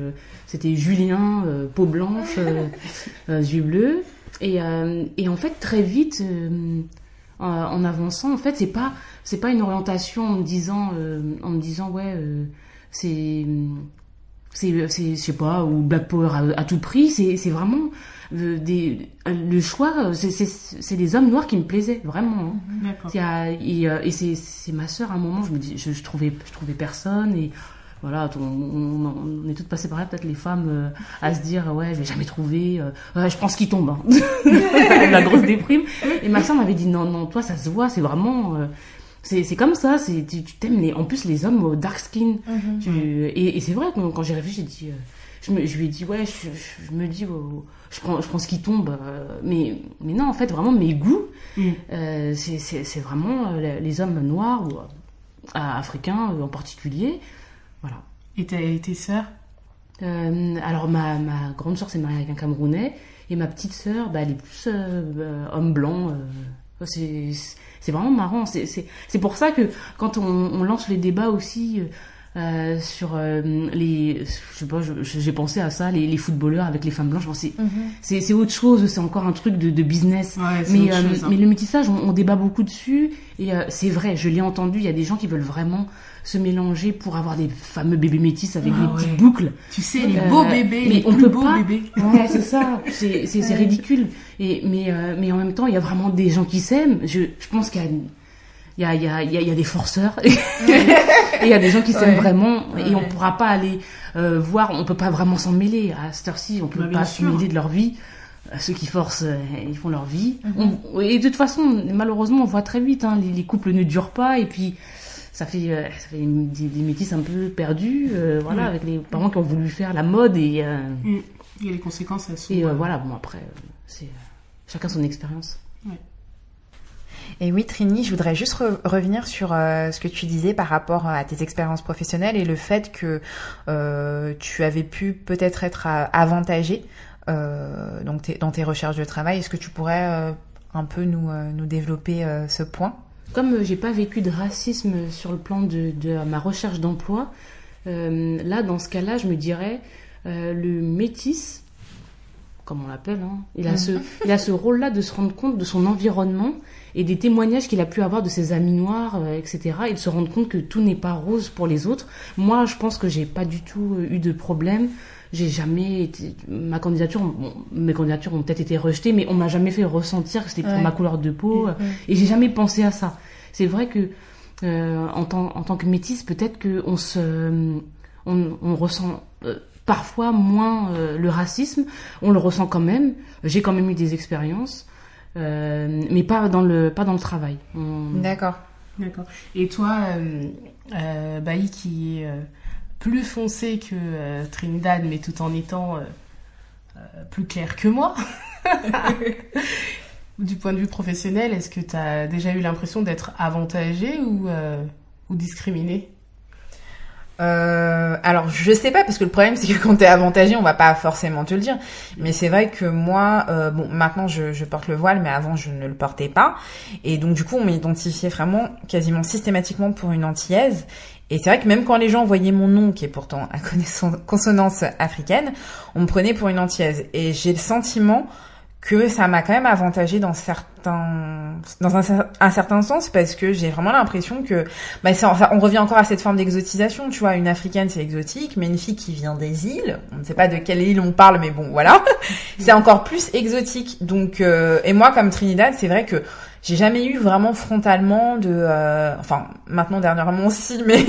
[SPEAKER 4] c'était Julien, peau blanche, yeux bleus, et, euh, et en fait très vite, euh, en, en avançant, en fait c'est pas c'est pas une orientation en me disant euh, en me disant ouais euh, c'est c'est c'est je sais pas ou Black Power à, à tout prix c'est c'est vraiment euh, des le choix c'est des hommes noirs qui me plaisaient vraiment hein. Et, euh, et c'est c'est ma sœur à un moment je me dis je, je trouvais je trouvais personne et voilà on, on, on est toutes passées par là peut-être les femmes euh, à se dire ouais je vais jamais trouver euh, ouais, je pense qu'il tombe hein. la grosse déprime et ma sœur m'avait dit non non toi ça se voit c'est vraiment euh, c'est comme ça c'est tu t'aimes les en plus les hommes au dark skin tu- et, et c'est vrai que quand j'ai réfléchi j'ai dit euh, je, me, je lui ai dit ouais je, je, je me dis oh, je prends je prends ce qui tombe euh, mais mais non en fait vraiment mes goûts
[SPEAKER 3] Mm.
[SPEAKER 4] euh, c'est vraiment euh, les hommes noirs ou euh, africains euh, en particulier voilà.
[SPEAKER 3] Et tes, sœurs?
[SPEAKER 4] Euh, alors ma, ma grande sœur s'est mariée avec un Camerounais et ma petite sœur bah, elle est plus euh, euh, homme blanc c'est vraiment marrant. C'est pour ça que quand on lance les débats aussi euh, sur euh, les je sais pas j'ai pensé à ça les, les footballeurs avec les femmes blanches pensais c'est c'est autre chose c'est encore un truc de, de business
[SPEAKER 3] Ouais,
[SPEAKER 4] mais, euh,
[SPEAKER 3] chose, hein.
[SPEAKER 4] mais le métissage, on, on débat beaucoup dessus. Et c'est vrai, je l'ai entendu, il y a des gens qui veulent vraiment se mélanger pour avoir des fameux bébés métis avec
[SPEAKER 3] Ah
[SPEAKER 4] des
[SPEAKER 3] ouais.
[SPEAKER 4] petites boucles.
[SPEAKER 3] Tu sais, les beaux bébés,
[SPEAKER 4] mais
[SPEAKER 3] les
[SPEAKER 4] on
[SPEAKER 3] plus
[SPEAKER 4] peut
[SPEAKER 3] beaux
[SPEAKER 4] pas.
[SPEAKER 3] bébés.
[SPEAKER 4] Ouais, c'est ça. C'est ridicule. Et, mais, mais en même temps, il y a vraiment des gens qui s'aiment. Je, je pense qu'il y a... Il y a, y, a, y, a, y a des forceurs et il y a des gens qui s'aiment
[SPEAKER 2] Ouais.
[SPEAKER 4] vraiment et on
[SPEAKER 2] Ouais.
[SPEAKER 4] pourra pas aller euh, voir, on peut pas vraiment s'en mêler à cette heure-ci, on peut
[SPEAKER 3] Bah,
[SPEAKER 4] pas se mêler de leur vie. Ceux qui forcent, euh, ils font leur vie. On- et de toute façon, malheureusement, on voit très vite, hein, les, les couples ne durent pas et puis ça fait, euh, ça fait des, des métis un peu perdus, voilà,
[SPEAKER 3] Ouais.
[SPEAKER 4] avec les parents qui ont voulu faire la mode et,
[SPEAKER 3] Mm. Et les conséquences, elles sont.
[SPEAKER 4] et voilà. Bon après, c'est chacun son expérience.
[SPEAKER 2] Et oui, Trini, je voudrais juste revenir sur euh, ce que tu disais par rapport à tes expériences professionnelles et le fait que euh, tu avais pu peut-être être avantagé euh, donc dans tes recherches de travail. Est-ce que tu pourrais un peu nous, nous développer ce point?
[SPEAKER 4] Comme j'ai pas vécu de racisme sur le plan de, de ma recherche d'emploi, là, dans ce cas-là, je me dirais le métis comme on l'appelle, hein, il a ce, il a ce rôle-là de se rendre compte de son environnement et des témoignages qu'il a pu avoir de ses amis noirs, euh, etc. Et de se rendre compte que tout n'est pas rose pour les autres. Moi, je pense que j'ai pas du tout euh, eu de problème. J'ai jamais été, ma candidature, mes candidatures ont peut-être été rejetées, mais on m'a jamais fait ressentir que c'était pour ma couleur de peau. Et j'ai jamais pensé à ça. C'est vrai que euh, en, tant, en tant que métisse, peut-être que on se, on, on ressent euh, parfois moins euh, le racisme. On le ressent quand même. J'ai quand même eu des expériences. Euh, mais pas dans le pas dans le travail.
[SPEAKER 2] D'accord.
[SPEAKER 3] D'accord. Et toi, euh, euh, Bailly, qui est euh, plus foncé que Trinidad, mais tout en étant plus clair que moi, du point de vue professionnel, est-ce que tu as déjà eu l'impression d'être avantagé ou, ou discriminé?
[SPEAKER 2] Euh, alors je sais pas parce que le problème c'est que quand t'es avantagé on va pas forcément te le dire. Mais c'est vrai que moi euh, bon maintenant je, je, porte le voile mais avant je ne le portais pas. Et donc du coup on m'identifiait vraiment quasiment systématiquement pour une antillaise. Et c'est vrai que même quand les gens voyaient mon nom qui est pourtant à consonance africaine on me prenait pour une antillaise. Et j'ai le sentiment que ça m'a quand même avantagé dans certains dans un, un certain sens parce que j'ai vraiment l'impression que bah ça, on revient encore à cette forme d'exotisation tu vois. Une africaine c'est exotique mais une fille qui vient des îles on ne sait pas de quelle île on parle mais bon voilà. C'est encore plus exotique. Donc euh, et moi comme Trinidad c'est vrai que j'ai jamais eu vraiment frontalement de euh, enfin maintenant dernièrement aussi mais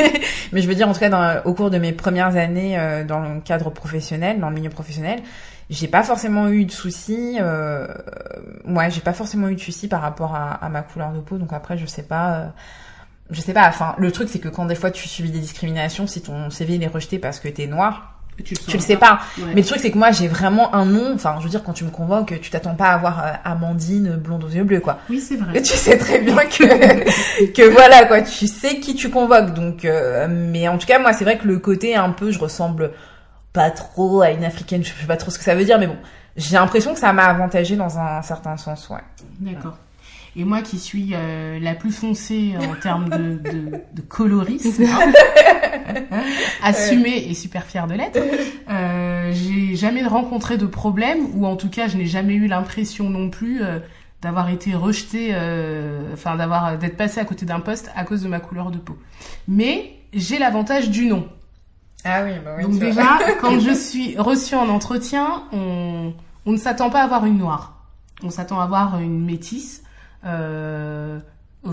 [SPEAKER 2] mais je veux dire en tout cas dans, au cours de mes premières années euh, dans le cadre professionnel dans le milieu professionnel j'ai pas forcément eu de soucis. Euh, ouais, j'ai pas forcément eu de soucis par rapport à, à, ma couleur de peau. Donc après, je sais pas. Euh, je sais pas. Enfin, le truc c'est que quand des fois tu subis des discriminations, si ton CV il est rejeté parce que t'es noir. Tu le, tu le sais pas. Mais le truc, c'est que moi, j'ai vraiment un nom. Enfin, je veux dire, quand tu me convoques, tu t'attends pas à avoir euh, Amandine blonde aux yeux bleus, quoi.
[SPEAKER 3] Oui, c'est vrai.
[SPEAKER 2] Et tu sais très bien que, que voilà, quoi. Tu sais qui tu convoques. Donc, euh, mais en tout cas, moi, c'est vrai que le côté un peu, je ressemble pas trop à une africaine, je sais pas trop ce que ça veut dire, mais bon, j'ai l'impression que ça m'a avantagé dans un certain sens, ouais.
[SPEAKER 3] D'accord. Et moi qui suis euh, la plus foncée en termes de, de, de colorisme, hein, assumée et super fière de l'être, euh, j'ai jamais rencontré de problème, ou en tout cas je n'ai jamais eu l'impression non plus euh, d'avoir été rejetée, enfin d'avoir d'être passée à côté d'un poste à cause de ma couleur de peau. Mais j'ai l'avantage du nom.
[SPEAKER 2] Ah oui, bah oui.
[SPEAKER 3] Donc déjà, quand je suis reçue en entretien, on, on ne s'attend pas à avoir une noire. On s'attend à avoir une métisse. Euh,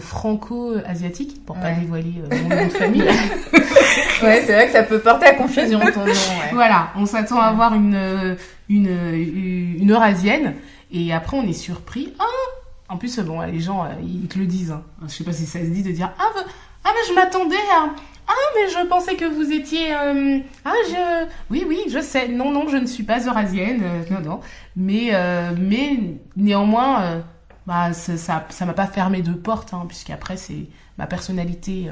[SPEAKER 3] franco-asiatique, pour pas dévoiler euh, mon nom de famille.
[SPEAKER 2] ouais, c'est vrai que ça peut porter à confusion ton nom. Ouais.
[SPEAKER 3] Voilà, on s'attend à avoir une, une, une eurasienne, et après on est surpris. Ah en plus, bon, les gens, euh, ils te le disent. Hein. Je sais pas si ça se dit de dire ah, ah mais je m'attendais à ah, mais je pensais que vous étiez. Euh... Ah, je. Oui, oui, je sais. Non, non, je ne suis pas eurasienne. Euh, non, non. Mais, euh, mais néanmoins, bah, ça, ça m'a pas fermé de porte, hein, puisqu'après c'est ma personnalité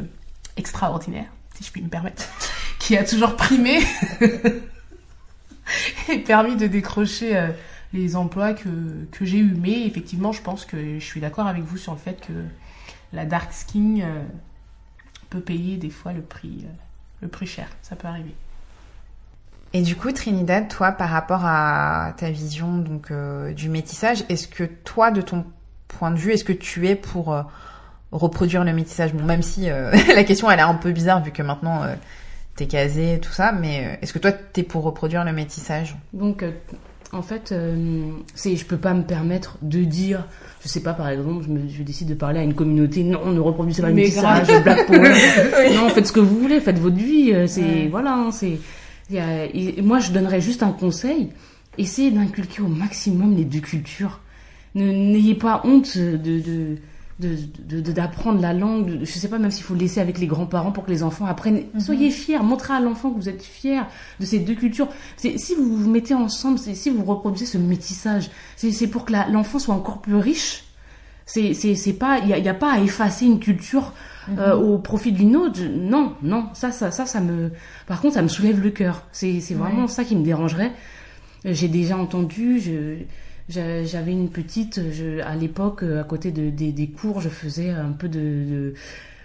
[SPEAKER 3] extraordinaire, si je puis me permettre, qui a toujours primé et permis de décrocher les emplois que que j'ai eu. Mais effectivement, je pense que je suis d'accord avec vous sur le fait que la dark skin peut payer des fois le prix, euh, le prix cher. Ça peut arriver.
[SPEAKER 2] Et du coup, Trinidad, toi, par rapport à ta vision donc euh, du métissage, est-ce que toi, de ton point de vue, est-ce que tu es pour euh, reproduire le métissage? Bon, même si la question elle est un peu bizarre vu que maintenant t'es casé tout ça, mais est-ce que toi t'es pour reproduire le métissage?
[SPEAKER 4] Donc, en fait, c'est je peux pas me permettre de dire je sais pas, par exemple, je, me, je décide de parler à une communauté, non, ne reproduisez pas le Black Power. Non, faites ce que vous voulez, faites votre vie. Euh, c'est voilà, hein, c'est. moi, je donnerais juste un conseil essayez d'inculquer au maximum les deux cultures. N'ayez pas honte de, de d'apprendre la langue, je sais pas même s'il faut le laisser avec les grands-parents pour que les enfants apprennent. Mhm. Soyez fiers, montrez à l'enfant que vous êtes fiers de ces deux cultures. Si vous vous mettez ensemble, si vous reproduisez ce métissage, c'est pour que l'enfant soit encore plus riche C'est pas il y a, y a pas à effacer une culture euh, au profit d'une autre. Non, non, ça ça ça ça me par contre ça me soulève le cœur. C'est vraiment ça qui me dérangerait. J'ai déjà entendu je j'avais une petite je, à l'époque à côté de, des, cours je faisais un peu de,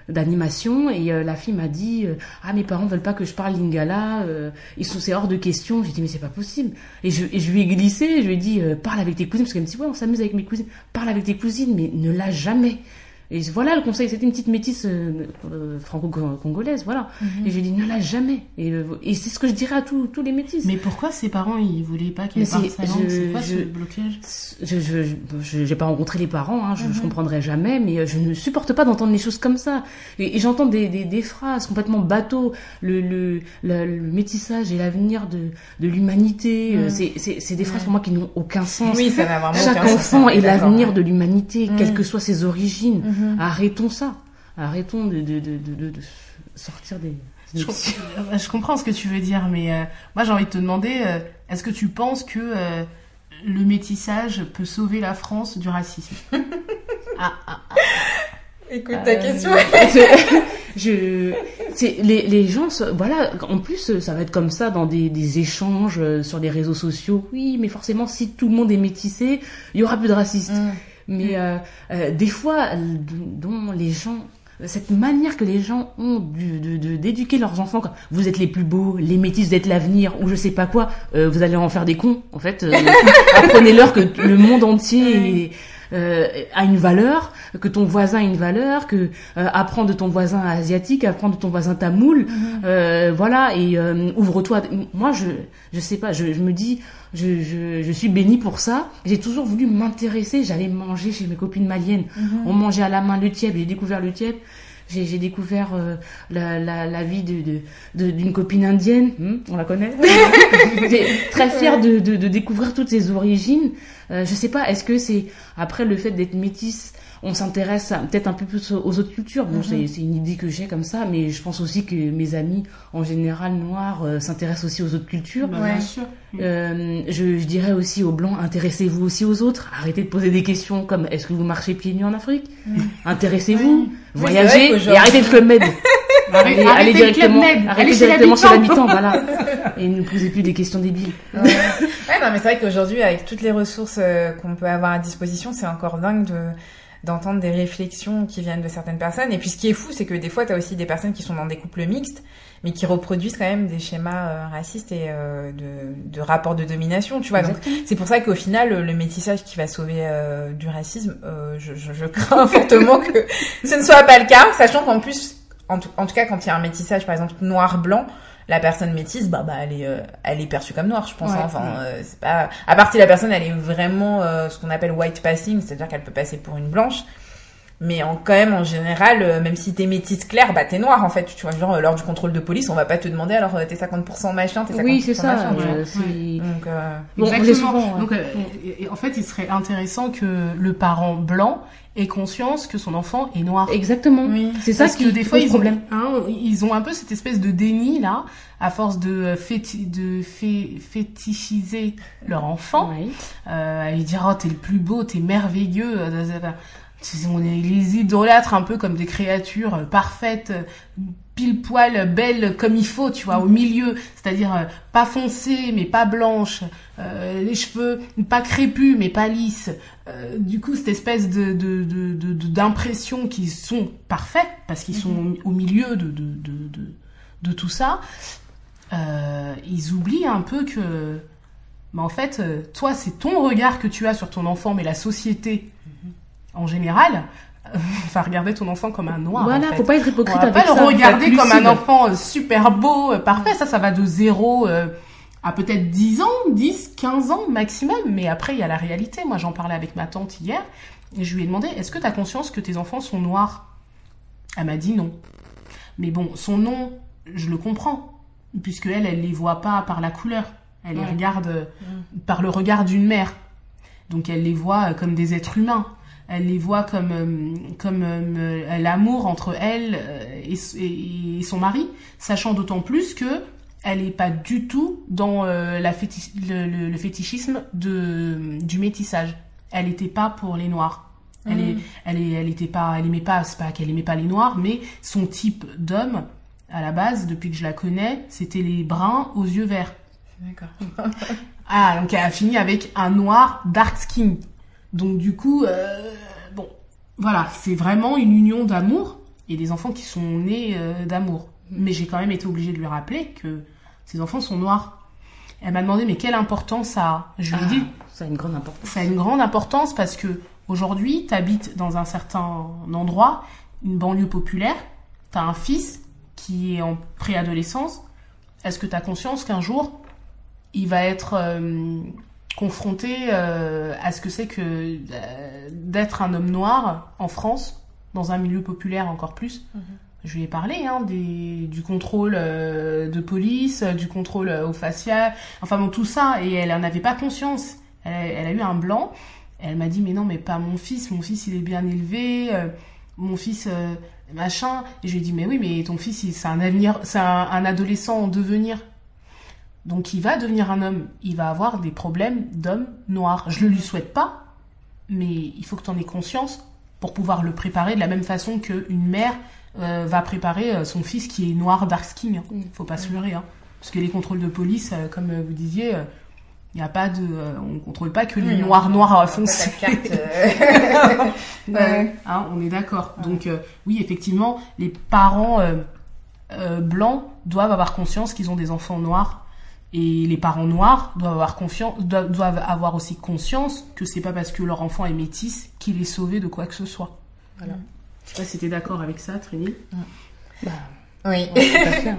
[SPEAKER 4] d'animation et euh, la fille m'a dit euh, ah mes parents veulent pas que je parle lingala euh, ils sont c'est hors de question. J'ai dit mais c'est pas possible. Et je, et je lui ai glissé je lui ai dit parle avec tes cousines. Parce qu'elle me dit ouais on s'amuse avec mes cousines. Parle avec tes cousines mais ne lâche jamais et voilà le conseil, c'était une petite métisse euh, euh, franco-congolaise, voilà. Mhm. Et j'ai dit ne lâche jamais. Et, euh, et c'est ce que je dirais à tous, tous les métisses.
[SPEAKER 3] Mais pourquoi ses parents ils voulaient pas qu'elle parle sa langue C'est quoi
[SPEAKER 4] je,
[SPEAKER 3] ce blocage
[SPEAKER 4] Je je j'ai pas rencontré les parents, hein, je, je mhm. comprendrai jamais, mais je ne supporte pas d'entendre les choses comme ça. Et, j'entends des, des, des, phrases complètement bateau. Le, le, le, métissage et l'avenir de, de l'humanité, mhm. c'est c'est des phrases pour moi qui n'ont aucun sens.
[SPEAKER 2] Oui, ça n'a vraiment
[SPEAKER 4] Chaque
[SPEAKER 2] aucun
[SPEAKER 4] enfant est l'avenir de l'humanité, quelles que soient ses origines. Mhm. Arrêtons ça. Arrêtons de, de, de, de, sortir des...
[SPEAKER 3] Je, comprends ce que tu veux dire, mais euh, moi j'ai envie de te demander, euh, est-ce que tu penses que euh, le métissage peut sauver la France du racisme?
[SPEAKER 2] Ah, ah, ah, Écoute ta question.
[SPEAKER 4] je, c'est les, les gens, voilà, en plus ça va être comme ça dans des, des échanges sur les réseaux sociaux. Oui, mais forcément si tout le monde est métissé, il y aura plus de racistes. Mm mais euh, euh, des fois dont les gens cette manière que les gens ont de d'éduquer leurs enfants vous êtes les plus beaux les métis vous êtes l'avenir ou je sais pas quoi euh, vous allez en faire des cons en fait euh, apprenez-leur que le monde entier euh, a une valeur, que ton voisin a une valeur, que apprendre de ton voisin asiatique, apprendre de ton voisin tamoul, mm-hmm. voilà, et ouvre-toi. Moi, je je sais pas, je, je me dis, je, je, je suis bénie pour ça. J'ai toujours voulu m'intéresser. J'allais manger chez mes copines maliennes. Mhm. On mangeait à la main le tiep. J'ai découvert le tiep. J'ai découvert euh, la, la, la, vie de d'une de, copine indienne. Hmm, on la connaît. Très fière de, de, de, découvrir toutes ses origines. Euh, je sais pas, est-ce que c'est après le fait d'être métisse on s'intéresse peut-être un peu plus aux autres cultures. Bon, mhm. c'est une idée que j'ai comme ça, mais je pense aussi que mes amis, en général noirs, euh, s'intéressent aussi aux autres cultures.
[SPEAKER 3] Bah, bien sûr.
[SPEAKER 4] Euh, je, je, dirais aussi aux blancs, intéressez-vous aussi aux autres. Arrêtez de poser des questions comme est-ce que vous marchez pieds nus en Afrique? Intéressez-vous, voyagez et arrêtez le club med.
[SPEAKER 3] Allez, allez, directement,
[SPEAKER 4] arrêtez directement chez l'habitant, voilà. Et ne posez plus des questions débiles.
[SPEAKER 2] Ouais, ouais non, mais c'est vrai qu'aujourd'hui, avec toutes les ressources euh, qu'on peut avoir à disposition, c'est encore dingue de d'entendre des réflexions qui viennent de certaines personnes. Et puis ce qui est fou, c'est que des fois, tu as aussi des personnes qui sont dans des couples mixtes, mais qui reproduisent quand même des schémas euh, racistes et euh, de, de rapports de domination, tu vois. Donc c'est pour ça qu'au final, le métissage qui va sauver euh, du racisme, je, je, je, crains fortement que ce ne soit pas le cas, sachant qu'en plus, en, en, tout cas, quand il y a un métissage, par exemple, noir-blanc, la personne métisse, bah, bah, elle est, euh, elle est perçue comme noire, je pense. Hein. Enfin, euh, c'est pas, à part si la personne, elle est vraiment euh, ce qu'on appelle white passing, c'est-à-dire qu'elle peut passer pour une blanche. Mais en, quand même, en général, même si t'es métisse claire, bah t'es noire en fait. Tu vois, genre lors du contrôle de police, on va pas te demander alors t'es 50% machin, t'es 50%
[SPEAKER 4] oui, c'est ça,
[SPEAKER 2] machin.
[SPEAKER 3] Donc, Exactement. Donc, en fait, il serait intéressant que le parent blanc ait conscience que son enfant est noir.
[SPEAKER 4] Exactement. Oui. C'est ça ce que des fois ils
[SPEAKER 3] problème. Ont, hein, ils ont un peu cette espèce de déni là, à force de féti de fé fétichiser leur enfant. Oui. Euh, lui dire oh t'es le plus beau, t'es merveilleux. On les idolâtre un peu comme des créatures parfaites pile poil belle comme il faut, tu vois, au milieu, c'est-à-dire euh, pas foncée mais pas blanche, euh, les cheveux pas crépus mais pas lisses. Euh, du coup, cette espèce de d'impression de, qui sont parfaites parce qu'ils sont mhm. au, milieu de, de, tout ça, ils oublient un peu que, mais en fait, toi, c'est ton regard que tu as sur ton enfant, mais la société. En général, enfin regarder ton enfant comme un noir.
[SPEAKER 4] Voilà,
[SPEAKER 3] en fait.
[SPEAKER 4] faut pas être hypocrite
[SPEAKER 3] avec
[SPEAKER 4] ça.
[SPEAKER 3] Pas le regarder comme un enfant euh, super beau, euh, parfait. Ça, ça va de zéro euh, à peut-être 10 ans, 10, 15 ans maximum. Mais après, il y a la réalité. Moi, j'en parlais avec ma tante hier et je lui ai demandé est-ce que tu as conscience que tes enfants sont noirs? Elle m'a dit non. Mais bon, son nom, je le comprends puisque elle, elle les voit pas par la couleur. Elle les regarde par le regard d'une mère. Donc elle les voit comme des êtres humains elle les voit comme euh, comme euh, l'amour entre elle euh, et, et, son mari, sachant d'autant plus que elle est pas du tout dans la le, le, fétichisme de du métissage. Elle n'était pas pour les noirs. Elle est, elle est, elle était pas, elle aimait pas, c'est pas qu'elle aimait pas les noirs, mais son type d'homme, à la base, depuis que je la connais, c'était les bruns aux yeux verts.
[SPEAKER 2] D'accord.
[SPEAKER 3] ah, donc elle a fini avec un noir dark skin. Donc du coup, euh, bon, voilà, c'est vraiment une union d'amour et des enfants qui sont nés euh, d'amour. Mais j'ai quand même été obligée de lui rappeler que ces enfants sont noirs. Elle m'a demandé mais quelle importance ça a? Je lui ai
[SPEAKER 4] Ah,
[SPEAKER 3] dit
[SPEAKER 4] Ça a une grande importance.
[SPEAKER 3] ça a une grande importance parce que aujourd'hui, tu habites dans un certain endroit, une banlieue populaire, tu as un fils qui est en préadolescence. Est-ce que tu as conscience qu'un jour, il va être euh, confronté euh, à ce que c'est que euh, d'être un homme noir en France, dans un milieu populaire encore plus je lui ai parlé hein, des, du contrôle euh, de police, du contrôle au facial, enfin bon tout ça, et elle en avait pas conscience. Elle, a- elle a eu un blanc. Elle m'a dit mais non mais pas mon fils, mon fils il est bien élevé, mon fils machin. Et je lui ai dit mais oui mais ton fils il- c'est un avenir, c'est un, un adolescent en devenir. Donc il va devenir un homme, il va avoir des problèmes d'homme noir. Je le lui souhaite pas, mais il faut que tu en aies conscience pour pouvoir le préparer de la même façon qu'une mère euh, va préparer euh, son fils qui est noir dark skin. hein.
[SPEAKER 4] Mm.
[SPEAKER 3] Faut pas se leurrer. Hein. Parce que les contrôles de police, euh, comme euh, vous disiez, il n'y a pas de, euh, on contrôle pas que noirs
[SPEAKER 2] on
[SPEAKER 3] à
[SPEAKER 2] a
[SPEAKER 3] foncé.
[SPEAKER 2] euh,
[SPEAKER 3] Ouais, hein, on est d'accord. Donc euh, oui, effectivement, les parents euh, euh, blancs doivent avoir conscience qu'ils ont des enfants noirs. Et les parents noirs doivent avoir confiance, doivent, doivent avoir aussi conscience que c'est pas parce que leur enfant est métis qu'il est sauvé de quoi que ce soit. Voilà. Je sais pas si t'es d'accord avec ça, Trini.
[SPEAKER 4] Bah,
[SPEAKER 2] Oui.
[SPEAKER 4] ouais, tout à fait, hein.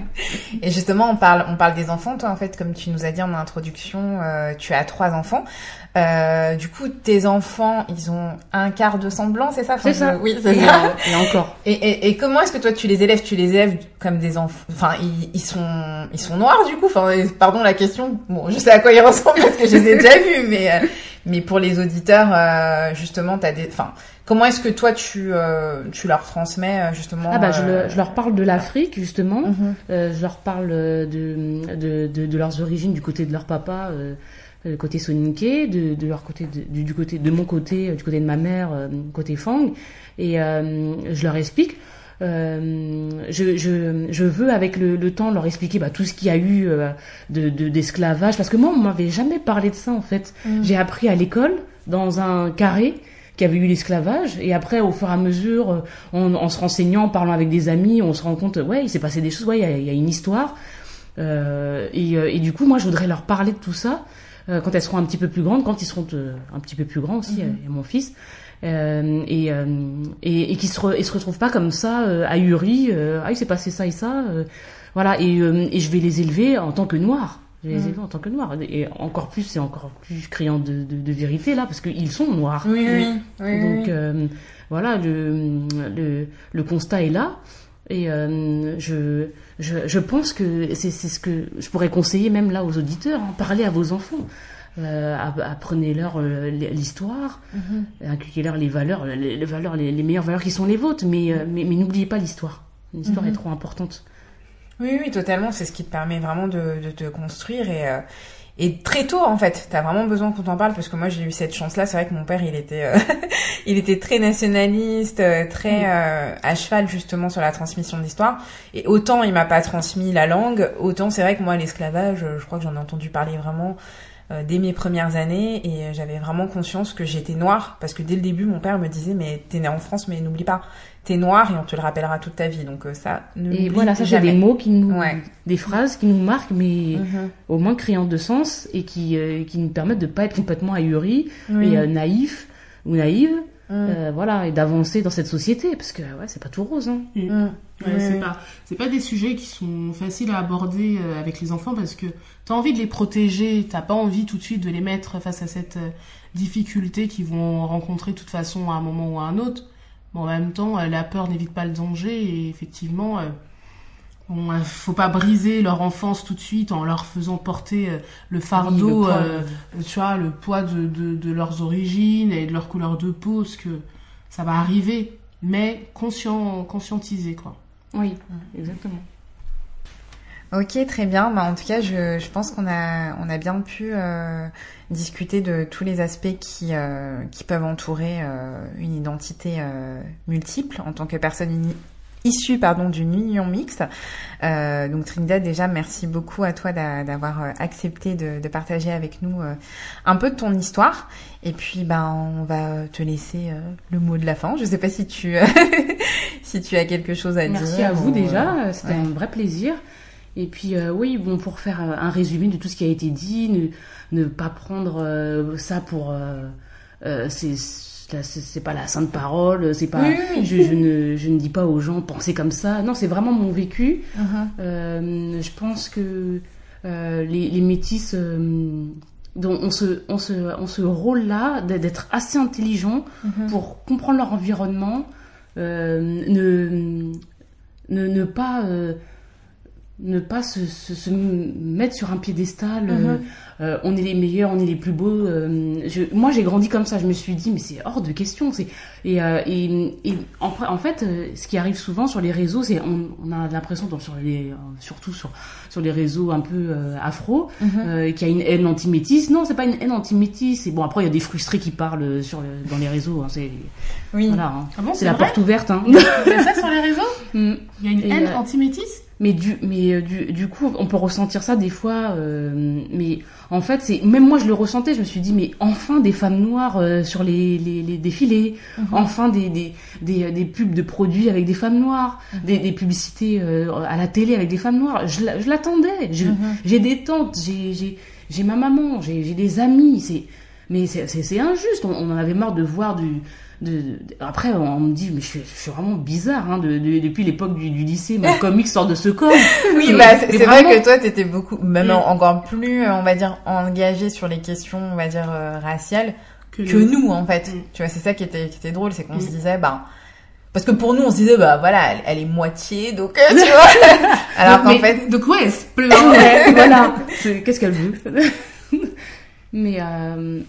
[SPEAKER 2] Et justement, on parle, on parle des enfants. Toi, en fait, comme tu nous as dit en introduction, euh, tu as trois enfants. Euh, du coup, tes enfants, ils ont un quart de sang blanc, c'est ça? Enfin,
[SPEAKER 4] C'est
[SPEAKER 2] je-
[SPEAKER 4] ça.
[SPEAKER 2] Oui, c'est
[SPEAKER 4] Et,
[SPEAKER 2] ça.
[SPEAKER 4] euh, et encore.
[SPEAKER 2] Et, et, et comment est-ce que toi tu les élèves? Tu les élèves comme des enfants? Enfin, ils, ils sont ils sont noirs du coup? Enfin, euh, pardon la question. Bon, je sais à quoi ils ressemblent parce que je les ai déjà vus, mais euh, mais pour les auditeurs, euh, justement, t'as des. Enfin, comment est-ce que toi tu euh, tu leur transmets euh, justement
[SPEAKER 4] Ah bah je,
[SPEAKER 2] euh,
[SPEAKER 4] le- je leur parle de l'Afrique justement.
[SPEAKER 2] mhm.
[SPEAKER 4] Euh, je leur parle de, de, de, de leurs origines du côté de leur papa, euh, côté Soninké, de, de leur côté, de, du, du côté de mon côté, du côté de ma mère, euh, côté Fang, et euh, je leur explique. Euh, je, je, je veux avec le, le temps leur expliquer bah, tout ce qu'il y a eu euh, de de- d'esclavage parce que moi on m'avait jamais parlé de ça en fait.
[SPEAKER 2] Mhm.
[SPEAKER 4] J'ai appris à l'école dans un carré qu'il y avait eu l'esclavage. Et après au fur et à mesure euh, en, en se renseignant, en parlant avec des amis, on se rend compte ouais il s'est passé des choses, ouais il y a, il y a une histoire. Euh, et, euh, et du coup moi je voudrais leur parler de tout ça euh, quand elles seront un petit peu plus grandes, quand ils seront euh, un petit peu plus grands aussi, euh, et mon fils. Euh, et, euh, et, et qui se, re- et se retrouvent pas comme ça euh, ahuris euh, ah il s'est passé ça et ça euh, voilà et, euh, et je vais les élever en tant que noirs je les
[SPEAKER 2] Mhm.
[SPEAKER 4] élever en tant que noirs et encore plus c'est encore plus criant de, de, de vérité là parce qu'ils sont noirs
[SPEAKER 2] Oui, oui, oui.
[SPEAKER 4] donc euh, voilà le, le le constat est là et euh, je, je je pense que c'est ce que je pourrais conseiller même là aux auditeurs hein, parlez à vos enfants euh, app- apprenez-leur euh, l'histoire
[SPEAKER 2] Mhm.
[SPEAKER 4] inculquez-leur les valeurs, les, les valeurs, les, les meilleures valeurs qui sont les vôtres, mais, mais, mais n'oubliez pas l'histoire. L'histoire
[SPEAKER 2] Mhm.
[SPEAKER 4] est trop importante.
[SPEAKER 2] Oui, oui, totalement. C'est ce qui te permet vraiment de, de te construire et, euh, et très tôt, en fait. T'as vraiment besoin qu'on t'en parle parce que moi, j'ai eu cette chance-là. C'est vrai que mon père, il était, euh, il était très nationaliste, euh, très euh, à cheval, justement, sur la transmission de l'histoire. Et autant il m'a pas transmis la langue, autant c'est vrai que moi, l'esclavage, je crois que j'en ai entendu parler vraiment euh, dès mes premières années et j'avais vraiment conscience que j'étais noire parce que dès le début, mon père me disait, mais t'es né en France, mais n'oublie pas, t'es noire et on te le rappellera toute ta vie. Donc euh, ça, ne
[SPEAKER 4] Et voilà, ça c'est des mots qui nous,
[SPEAKER 2] Ouais.
[SPEAKER 4] des phrases qui nous marquent, mais
[SPEAKER 2] Mhm.
[SPEAKER 4] au moins criantes de sens et qui, euh, qui nous permettent de pas être complètement ahuris
[SPEAKER 2] Oui.
[SPEAKER 4] et euh, naïfs ou naïves,
[SPEAKER 2] Mm.
[SPEAKER 4] euh, voilà, et d'avancer dans cette société, parce que ouais, c'est pas tout rose. Hein.
[SPEAKER 2] Mm.
[SPEAKER 3] Ouais, c'est pas c'est pas des sujets qui sont faciles à aborder euh, avec les enfants parce que t'as envie de les protéger, t'as pas envie tout de suite de les mettre face à cette euh, difficulté qu'ils vont rencontrer de toute façon à un moment ou à un autre. Mais en même temps, euh, la peur n'évite pas le danger et effectivement, euh, bon, euh, faut pas briser leur enfance tout de suite en leur faisant porter le fardeau,
[SPEAKER 4] Oui, le poids,
[SPEAKER 3] euh, tu vois, le poids de, de, de leurs origines et de leur couleur de peau, parce que ça va arriver, mais conscient, conscientiser quoi.
[SPEAKER 4] Oui, exactement.
[SPEAKER 2] Ok, très bien. Bah, en tout cas, je, je pense qu'on a, on a bien pu euh, discuter de tous les aspects qui, euh, qui peuvent entourer euh, une identité euh, multiple en tant que personne issue pardon, d'une union mixte. Euh, donc Trinidad, déjà, merci beaucoup à toi d'avoir accepté de, de, partager avec nous un peu de ton histoire. Et puis, ben, on va te laisser le mot de la fin. Je sais pas si tu, si tu as quelque chose à
[SPEAKER 4] merci
[SPEAKER 2] dire.
[SPEAKER 4] Merci à vous déjà. C'était un vrai plaisir. Et puis euh, oui, bon, pour faire euh, un résumé de tout ce qui a été dit, ne, ne pas prendre euh, ça pour euh, c'est c'est pas la sainte parole, c'est pas
[SPEAKER 2] oui, oui.
[SPEAKER 4] Je, je, ne, je ne dis pas aux gens pensez comme ça. Non, c'est vraiment mon vécu.
[SPEAKER 2] Uh
[SPEAKER 4] -huh. je pense que les, les métis dont on se, on se, on se rôle là d'être assez intelligent
[SPEAKER 2] uh -huh.
[SPEAKER 4] pour comprendre leur environnement, ne, ne, ne pas ne pas se, se, se, mettre sur un piédestal. Euh, euh, on est les meilleurs, on est les plus beaux. Euh, je, moi, j'ai grandi comme ça. Je me suis dit, mais c'est hors de question. C'est et, euh, et, et en, en, fait, euh, ce qui arrive souvent sur les réseaux, c'est on, on, a l'impression, sur les, surtout sur sur les réseaux un peu euh, afro, euh, qu'il y a une haine anti-métisse. Non, c'est pas une haine anti-métisse. Et bon, après, il y a des frustrés qui parlent sur le, dans les réseaux. Hein, c'est
[SPEAKER 2] oui.
[SPEAKER 4] voilà. Hein.
[SPEAKER 3] Ah bon,
[SPEAKER 4] c'est la porte ouverte. Hein.
[SPEAKER 3] A ça sur les réseaux
[SPEAKER 4] Mm.
[SPEAKER 3] Il y a une
[SPEAKER 4] Et,
[SPEAKER 3] haine
[SPEAKER 4] euh,
[SPEAKER 3] anti-métisse
[SPEAKER 4] mais du mais euh, du, du coup on peut ressentir ça des fois euh, mais en fait c'est même moi je le ressentais je me suis dit mais enfin des femmes noires euh, sur les, les, les défilés
[SPEAKER 2] Mm-hmm.
[SPEAKER 4] enfin des, des des des pubs de produits avec des femmes noires
[SPEAKER 2] Mm-hmm.
[SPEAKER 4] des, des publicités euh, à la télé avec des femmes noires je, je l'attendais
[SPEAKER 2] Mm-hmm.
[SPEAKER 4] j'ai des tantes j'ai j'ai j'ai ma maman j'ai j'ai des amis c'est mais c'est c'est c'est injuste on, on en avait marre de voir du de, de- après on me dit mais je suis, je suis vraiment bizarre hein, de, de- depuis l'époque du, du lycée mon comic sort de ce corps
[SPEAKER 2] Oui, bah, c'est vrai que toi, t'étais beaucoup, même
[SPEAKER 4] Mm.
[SPEAKER 2] encore plus, euh, on va dire, engagé sur les questions, on va dire, euh, raciales que nous, en fait.
[SPEAKER 3] Mm.
[SPEAKER 2] Tu vois, c'est ça qui était, qui était drôle, c'est qu'on
[SPEAKER 4] Mm.
[SPEAKER 2] se disait, bah, parce que pour nous, on se disait, bah, voilà, elle, elle est moitié, donc, tu vois. Alors qu'en fait,
[SPEAKER 3] de quoi elle se plaint
[SPEAKER 4] Ouais, voilà qu'est-ce qu'elle veut? Mais euh,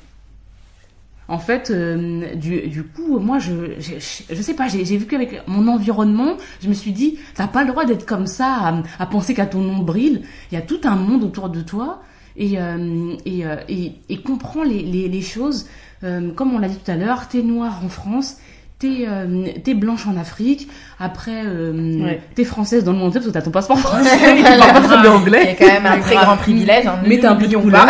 [SPEAKER 4] en fait euh, du, du coup moi je je, je- sais pas j'ai j'ai vu qu'avec mon environnement. Je me suis dit t'as pas le droit d'être comme ça à, à penser qu'à ton nombril. Il y a tout un monde autour de toi. Et euh, et, euh, et, et comprends les, les, les choses. Euh, comme on l'a dit tout à l'heure t'es noir en France t'es euh, t'es blanche en Afrique. Après euh,
[SPEAKER 3] Ouais.
[SPEAKER 4] t'es française dans le monde entier parce que t'as ton passeport français tu parles pas très bien anglais.
[SPEAKER 2] Il y a quand même un très grand privilège, hein,
[SPEAKER 4] mais t'as un peu de couleur.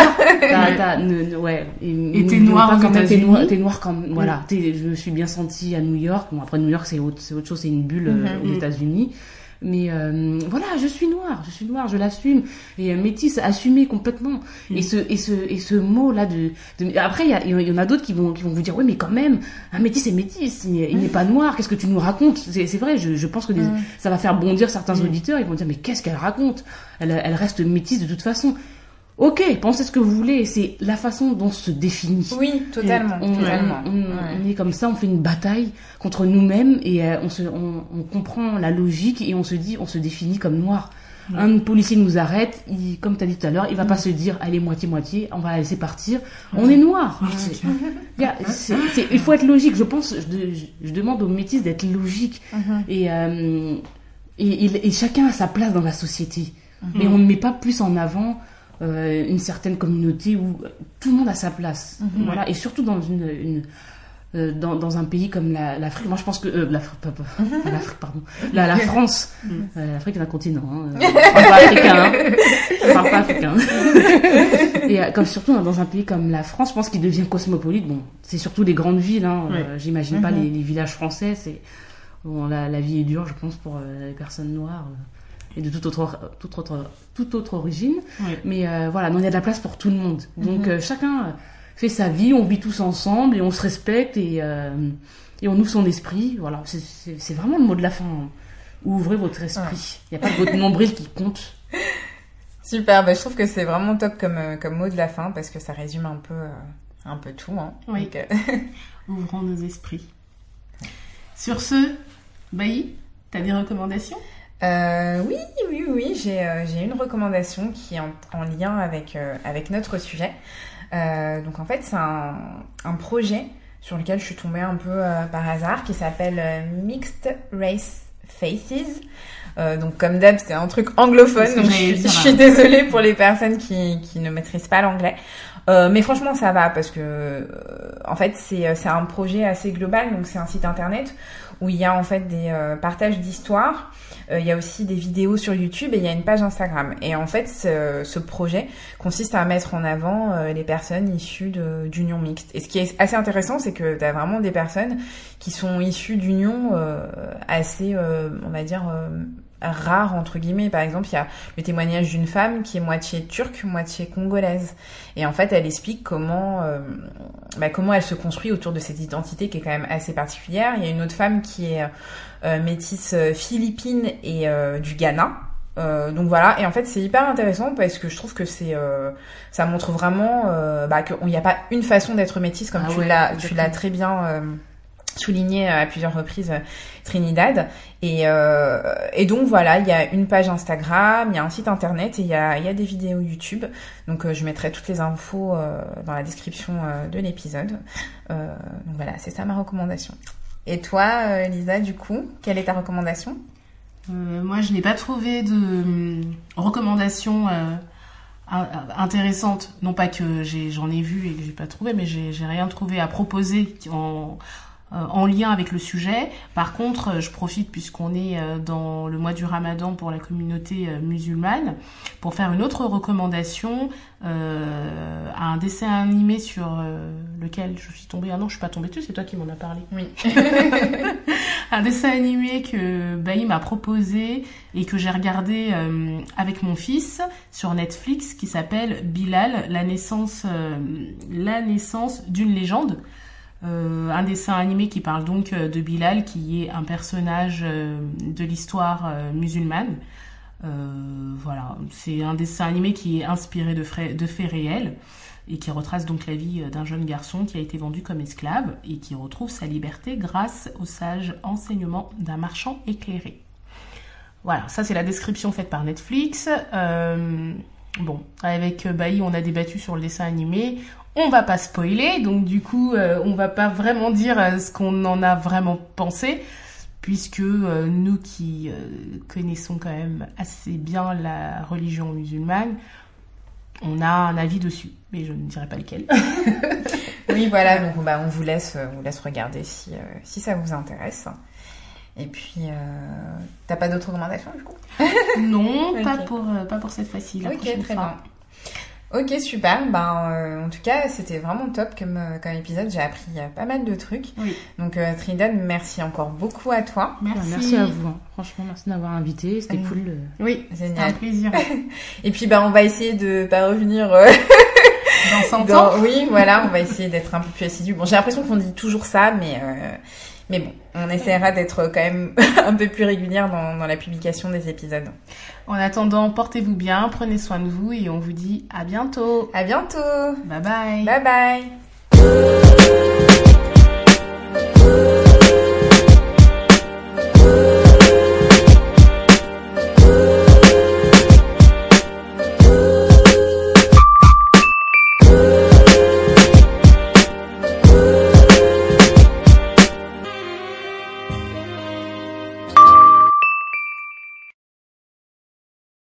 [SPEAKER 4] T'as- ouais. Et,
[SPEAKER 3] Et t'es noir
[SPEAKER 4] quand même, T'es noir, t'es noir quand voilà. T'es- je me suis bien sentie à New York. Bon après New York c'est autre, c'est autre chose, c'est une bulle euh,
[SPEAKER 2] Mhm.
[SPEAKER 4] aux États-Unis. Mais euh, voilà, je suis noire, je suis noire, je l'assume. Et euh, métisse, assumé complètement. Et ce et ce et ce mot là de, de- après il y, en a d'autres qui vont qui vont vous dire oui mais quand même un métis c'est métis, il, il n'est pas noir. Qu'est-ce que tu nous racontes? C'est c'est vrai, je, je pense que des-
[SPEAKER 2] Mhm.
[SPEAKER 4] ça va faire bondir certains auditeurs. Ils vont dire mais qu'est-ce qu'elle raconte? Elle, elle reste métisse de toute façon. Ok, pensez ce que vous voulez, c'est la façon dont on se définit.
[SPEAKER 2] Oui, totalement,
[SPEAKER 4] On,
[SPEAKER 2] totalement.
[SPEAKER 4] on-
[SPEAKER 2] Ouais.
[SPEAKER 4] on est comme ça, on fait une bataille contre nous-mêmes et euh, on, se, on, comprend la logique et on se dit, on se définit comme noir. Un policier nous arrête, il, comme tu as dit tout à l'heure, il va pas se dire allez moitié-moitié, on va la laisser partir. On est noir. Il faut être logique. Je pense, je, je- je demande aux métis d'être logique
[SPEAKER 2] Mhm.
[SPEAKER 4] et, euh, et, et- et chacun a sa place dans la société. Mais on ne met pas plus en avant euh, une certaine communauté où tout le monde a sa place.
[SPEAKER 2] Mhm.
[SPEAKER 4] Voilà. Et surtout dans une, une euh, dans, dans un pays comme la- l'Afrique. Moi, je pense que euh, l'Afrique, pas, pas- pas l'Afrique, pardon, la, la France. Euh, L'Afrique est un continent. Hein. Parle pas africain. Hein. Parle pas africain. Et comme surtout dans un pays comme la France, je pense qu'il devient cosmopolite. Bon, c'est surtout les grandes villes. Hein. J'imagine pas
[SPEAKER 2] Mhm.
[SPEAKER 4] les, les villages français. C'est bon, la, la vie est dure, je pense, pour les personnes noires. Et de toute autre, toute autre, toute autre origine. Mais euh, voilà, non, il y a de la place pour tout le monde. Donc
[SPEAKER 2] Mhm.
[SPEAKER 4] euh, chacun euh, fait sa vie, on vit tous ensemble et on se respecte et, euh, et on ouvre son esprit. Voilà, c'est- vraiment le mot de la fin. hein. Ouvrez votre esprit. Il n'y a pas que votre nombril qui compte.
[SPEAKER 2] Super, bah, je trouve que c'est vraiment top comme, comme mot de la fin parce que ça résume un peu, euh, un peu tout. Hein.
[SPEAKER 3] Oui.
[SPEAKER 2] Donc, euh,
[SPEAKER 3] Ouvrons nos esprits. Sur ce, Bailly, t'as des recommandations?
[SPEAKER 2] Euh, oui, oui, oui, j'ai euh, j'ai une recommandation qui est en, en lien avec, euh, avec notre sujet. Euh, donc en fait, c'est un, un projet sur lequel je suis tombée un peu euh, par hasard qui s'appelle euh, Mixed Race Faces. Euh, donc comme d'hab, c'est un truc anglophone, donc je, suis désolée pour les personnes qui, qui ne maîtrisent pas l'anglais. Euh, mais franchement, ça va parce que euh, en fait, c'est c'est un projet assez global, donc c'est un site internet où il y a en fait des partages d'histoires. Il y a aussi des vidéos sur YouTube et il y a une page Instagram. Et en fait, ce, ce projet consiste à mettre en avant les personnes issues d'unions mixtes. Et ce qui est assez intéressant, c'est que tu as vraiment des personnes qui sont issues d'unions assez, on va dire rare entre guillemets. Par exemple, il y a le témoignage d'une femme qui est moitié turque, moitié congolaise, et en fait, elle explique comment euh, bah, comment elle se construit autour de cette identité qui est quand même assez particulière. Il y a une autre femme qui est euh, métisse euh, philippine et du Ghana. donc voilà, et en fait c'est hyper intéressant parce que je trouve que c'est ça montre vraiment bah, qu'il n'y a pas une façon d'être métisse comme ah tu l'as tu l'as très bien souligné à plusieurs reprises Trinidad. Et, euh, et donc voilà, il y a une page Instagram, il y a un site internet et il y a, y a des vidéos YouTube. Donc euh, je mettrai toutes les infos euh, dans la description euh, de l'épisode. Euh, donc voilà, c'est ça ma recommandation. Et toi, Lisa, du coup, quelle est ta recommandation?
[SPEAKER 3] Moi, je n'ai pas trouvé de recommandation intéressante. Non pas que j'en ai, vu et que j'ai pas trouvé, mais j'ai rien trouvé à proposer en euh, en lien avec le sujet. Par contre, euh, je profite puisqu'on est euh, dans le mois du Ramadan pour la communauté musulmane pour faire une autre recommandation euh, à un dessin animé sur lequel je suis tombée. Ah non, je suis pas tombée dessus, c'est toi qui m'en as parlé.
[SPEAKER 2] Oui.
[SPEAKER 3] un dessin animé que Baï m'a proposé et que j'ai regardé avec mon fils sur Netflix qui s'appelle Bilal, la naissance, la naissance d'une légende. Euh, un dessin animé qui parle donc euh, de Bilal, qui est un personnage euh, de l'histoire musulmane. voilà, c'est un dessin animé qui est inspiré de, faits réels et qui retrace donc la vie d'un jeune garçon qui a été vendu comme esclave et qui retrouve sa liberté grâce au sage enseignement d'un marchand éclairé. Voilà, ça c'est la description faite par Netflix. bon, avec Bailly, on a débattu sur le dessin animé. On va pas spoiler, donc du coup, euh, on va pas vraiment dire euh, ce qu'on en a vraiment pensé, puisque euh, nous qui connaissons quand même assez bien la religion musulmane, on a un avis dessus, mais je ne dirai pas lequel.
[SPEAKER 2] oui, voilà, donc bah, on vous laisse, on vous laisse regarder si, si ça vous intéresse. Et puis, t'as pas d'autres recommandations du coup?
[SPEAKER 3] Non, pas, pour, pas pour cette fois-ci.
[SPEAKER 2] Ok, très bien. Ok, super. Ben, euh, en tout cas, c'était vraiment top comme, euh, comme épisode. J'ai appris euh, pas mal de trucs.
[SPEAKER 3] Oui.
[SPEAKER 2] Donc, Trinidad, merci encore beaucoup à toi.
[SPEAKER 4] Merci. merci à vous. Hein. Franchement, merci d'avoir invité. C'était cool.
[SPEAKER 2] Oui,
[SPEAKER 3] génial. un plaisir.
[SPEAKER 2] Et puis, ben, on va essayer de pas revenir.
[SPEAKER 3] dans 100 ans.
[SPEAKER 2] Oui, voilà, on va essayer d'être un peu plus assidu. Bon, j'ai l'impression qu'on dit toujours ça, mais mais bon, on essaiera d'être quand même un peu plus régulière dans, dans la publication des épisodes.
[SPEAKER 3] En attendant, portez-vous bien, prenez soin de vous et on vous dit à bientôt.
[SPEAKER 2] À bientôt.
[SPEAKER 3] Bye bye.
[SPEAKER 2] Bye bye.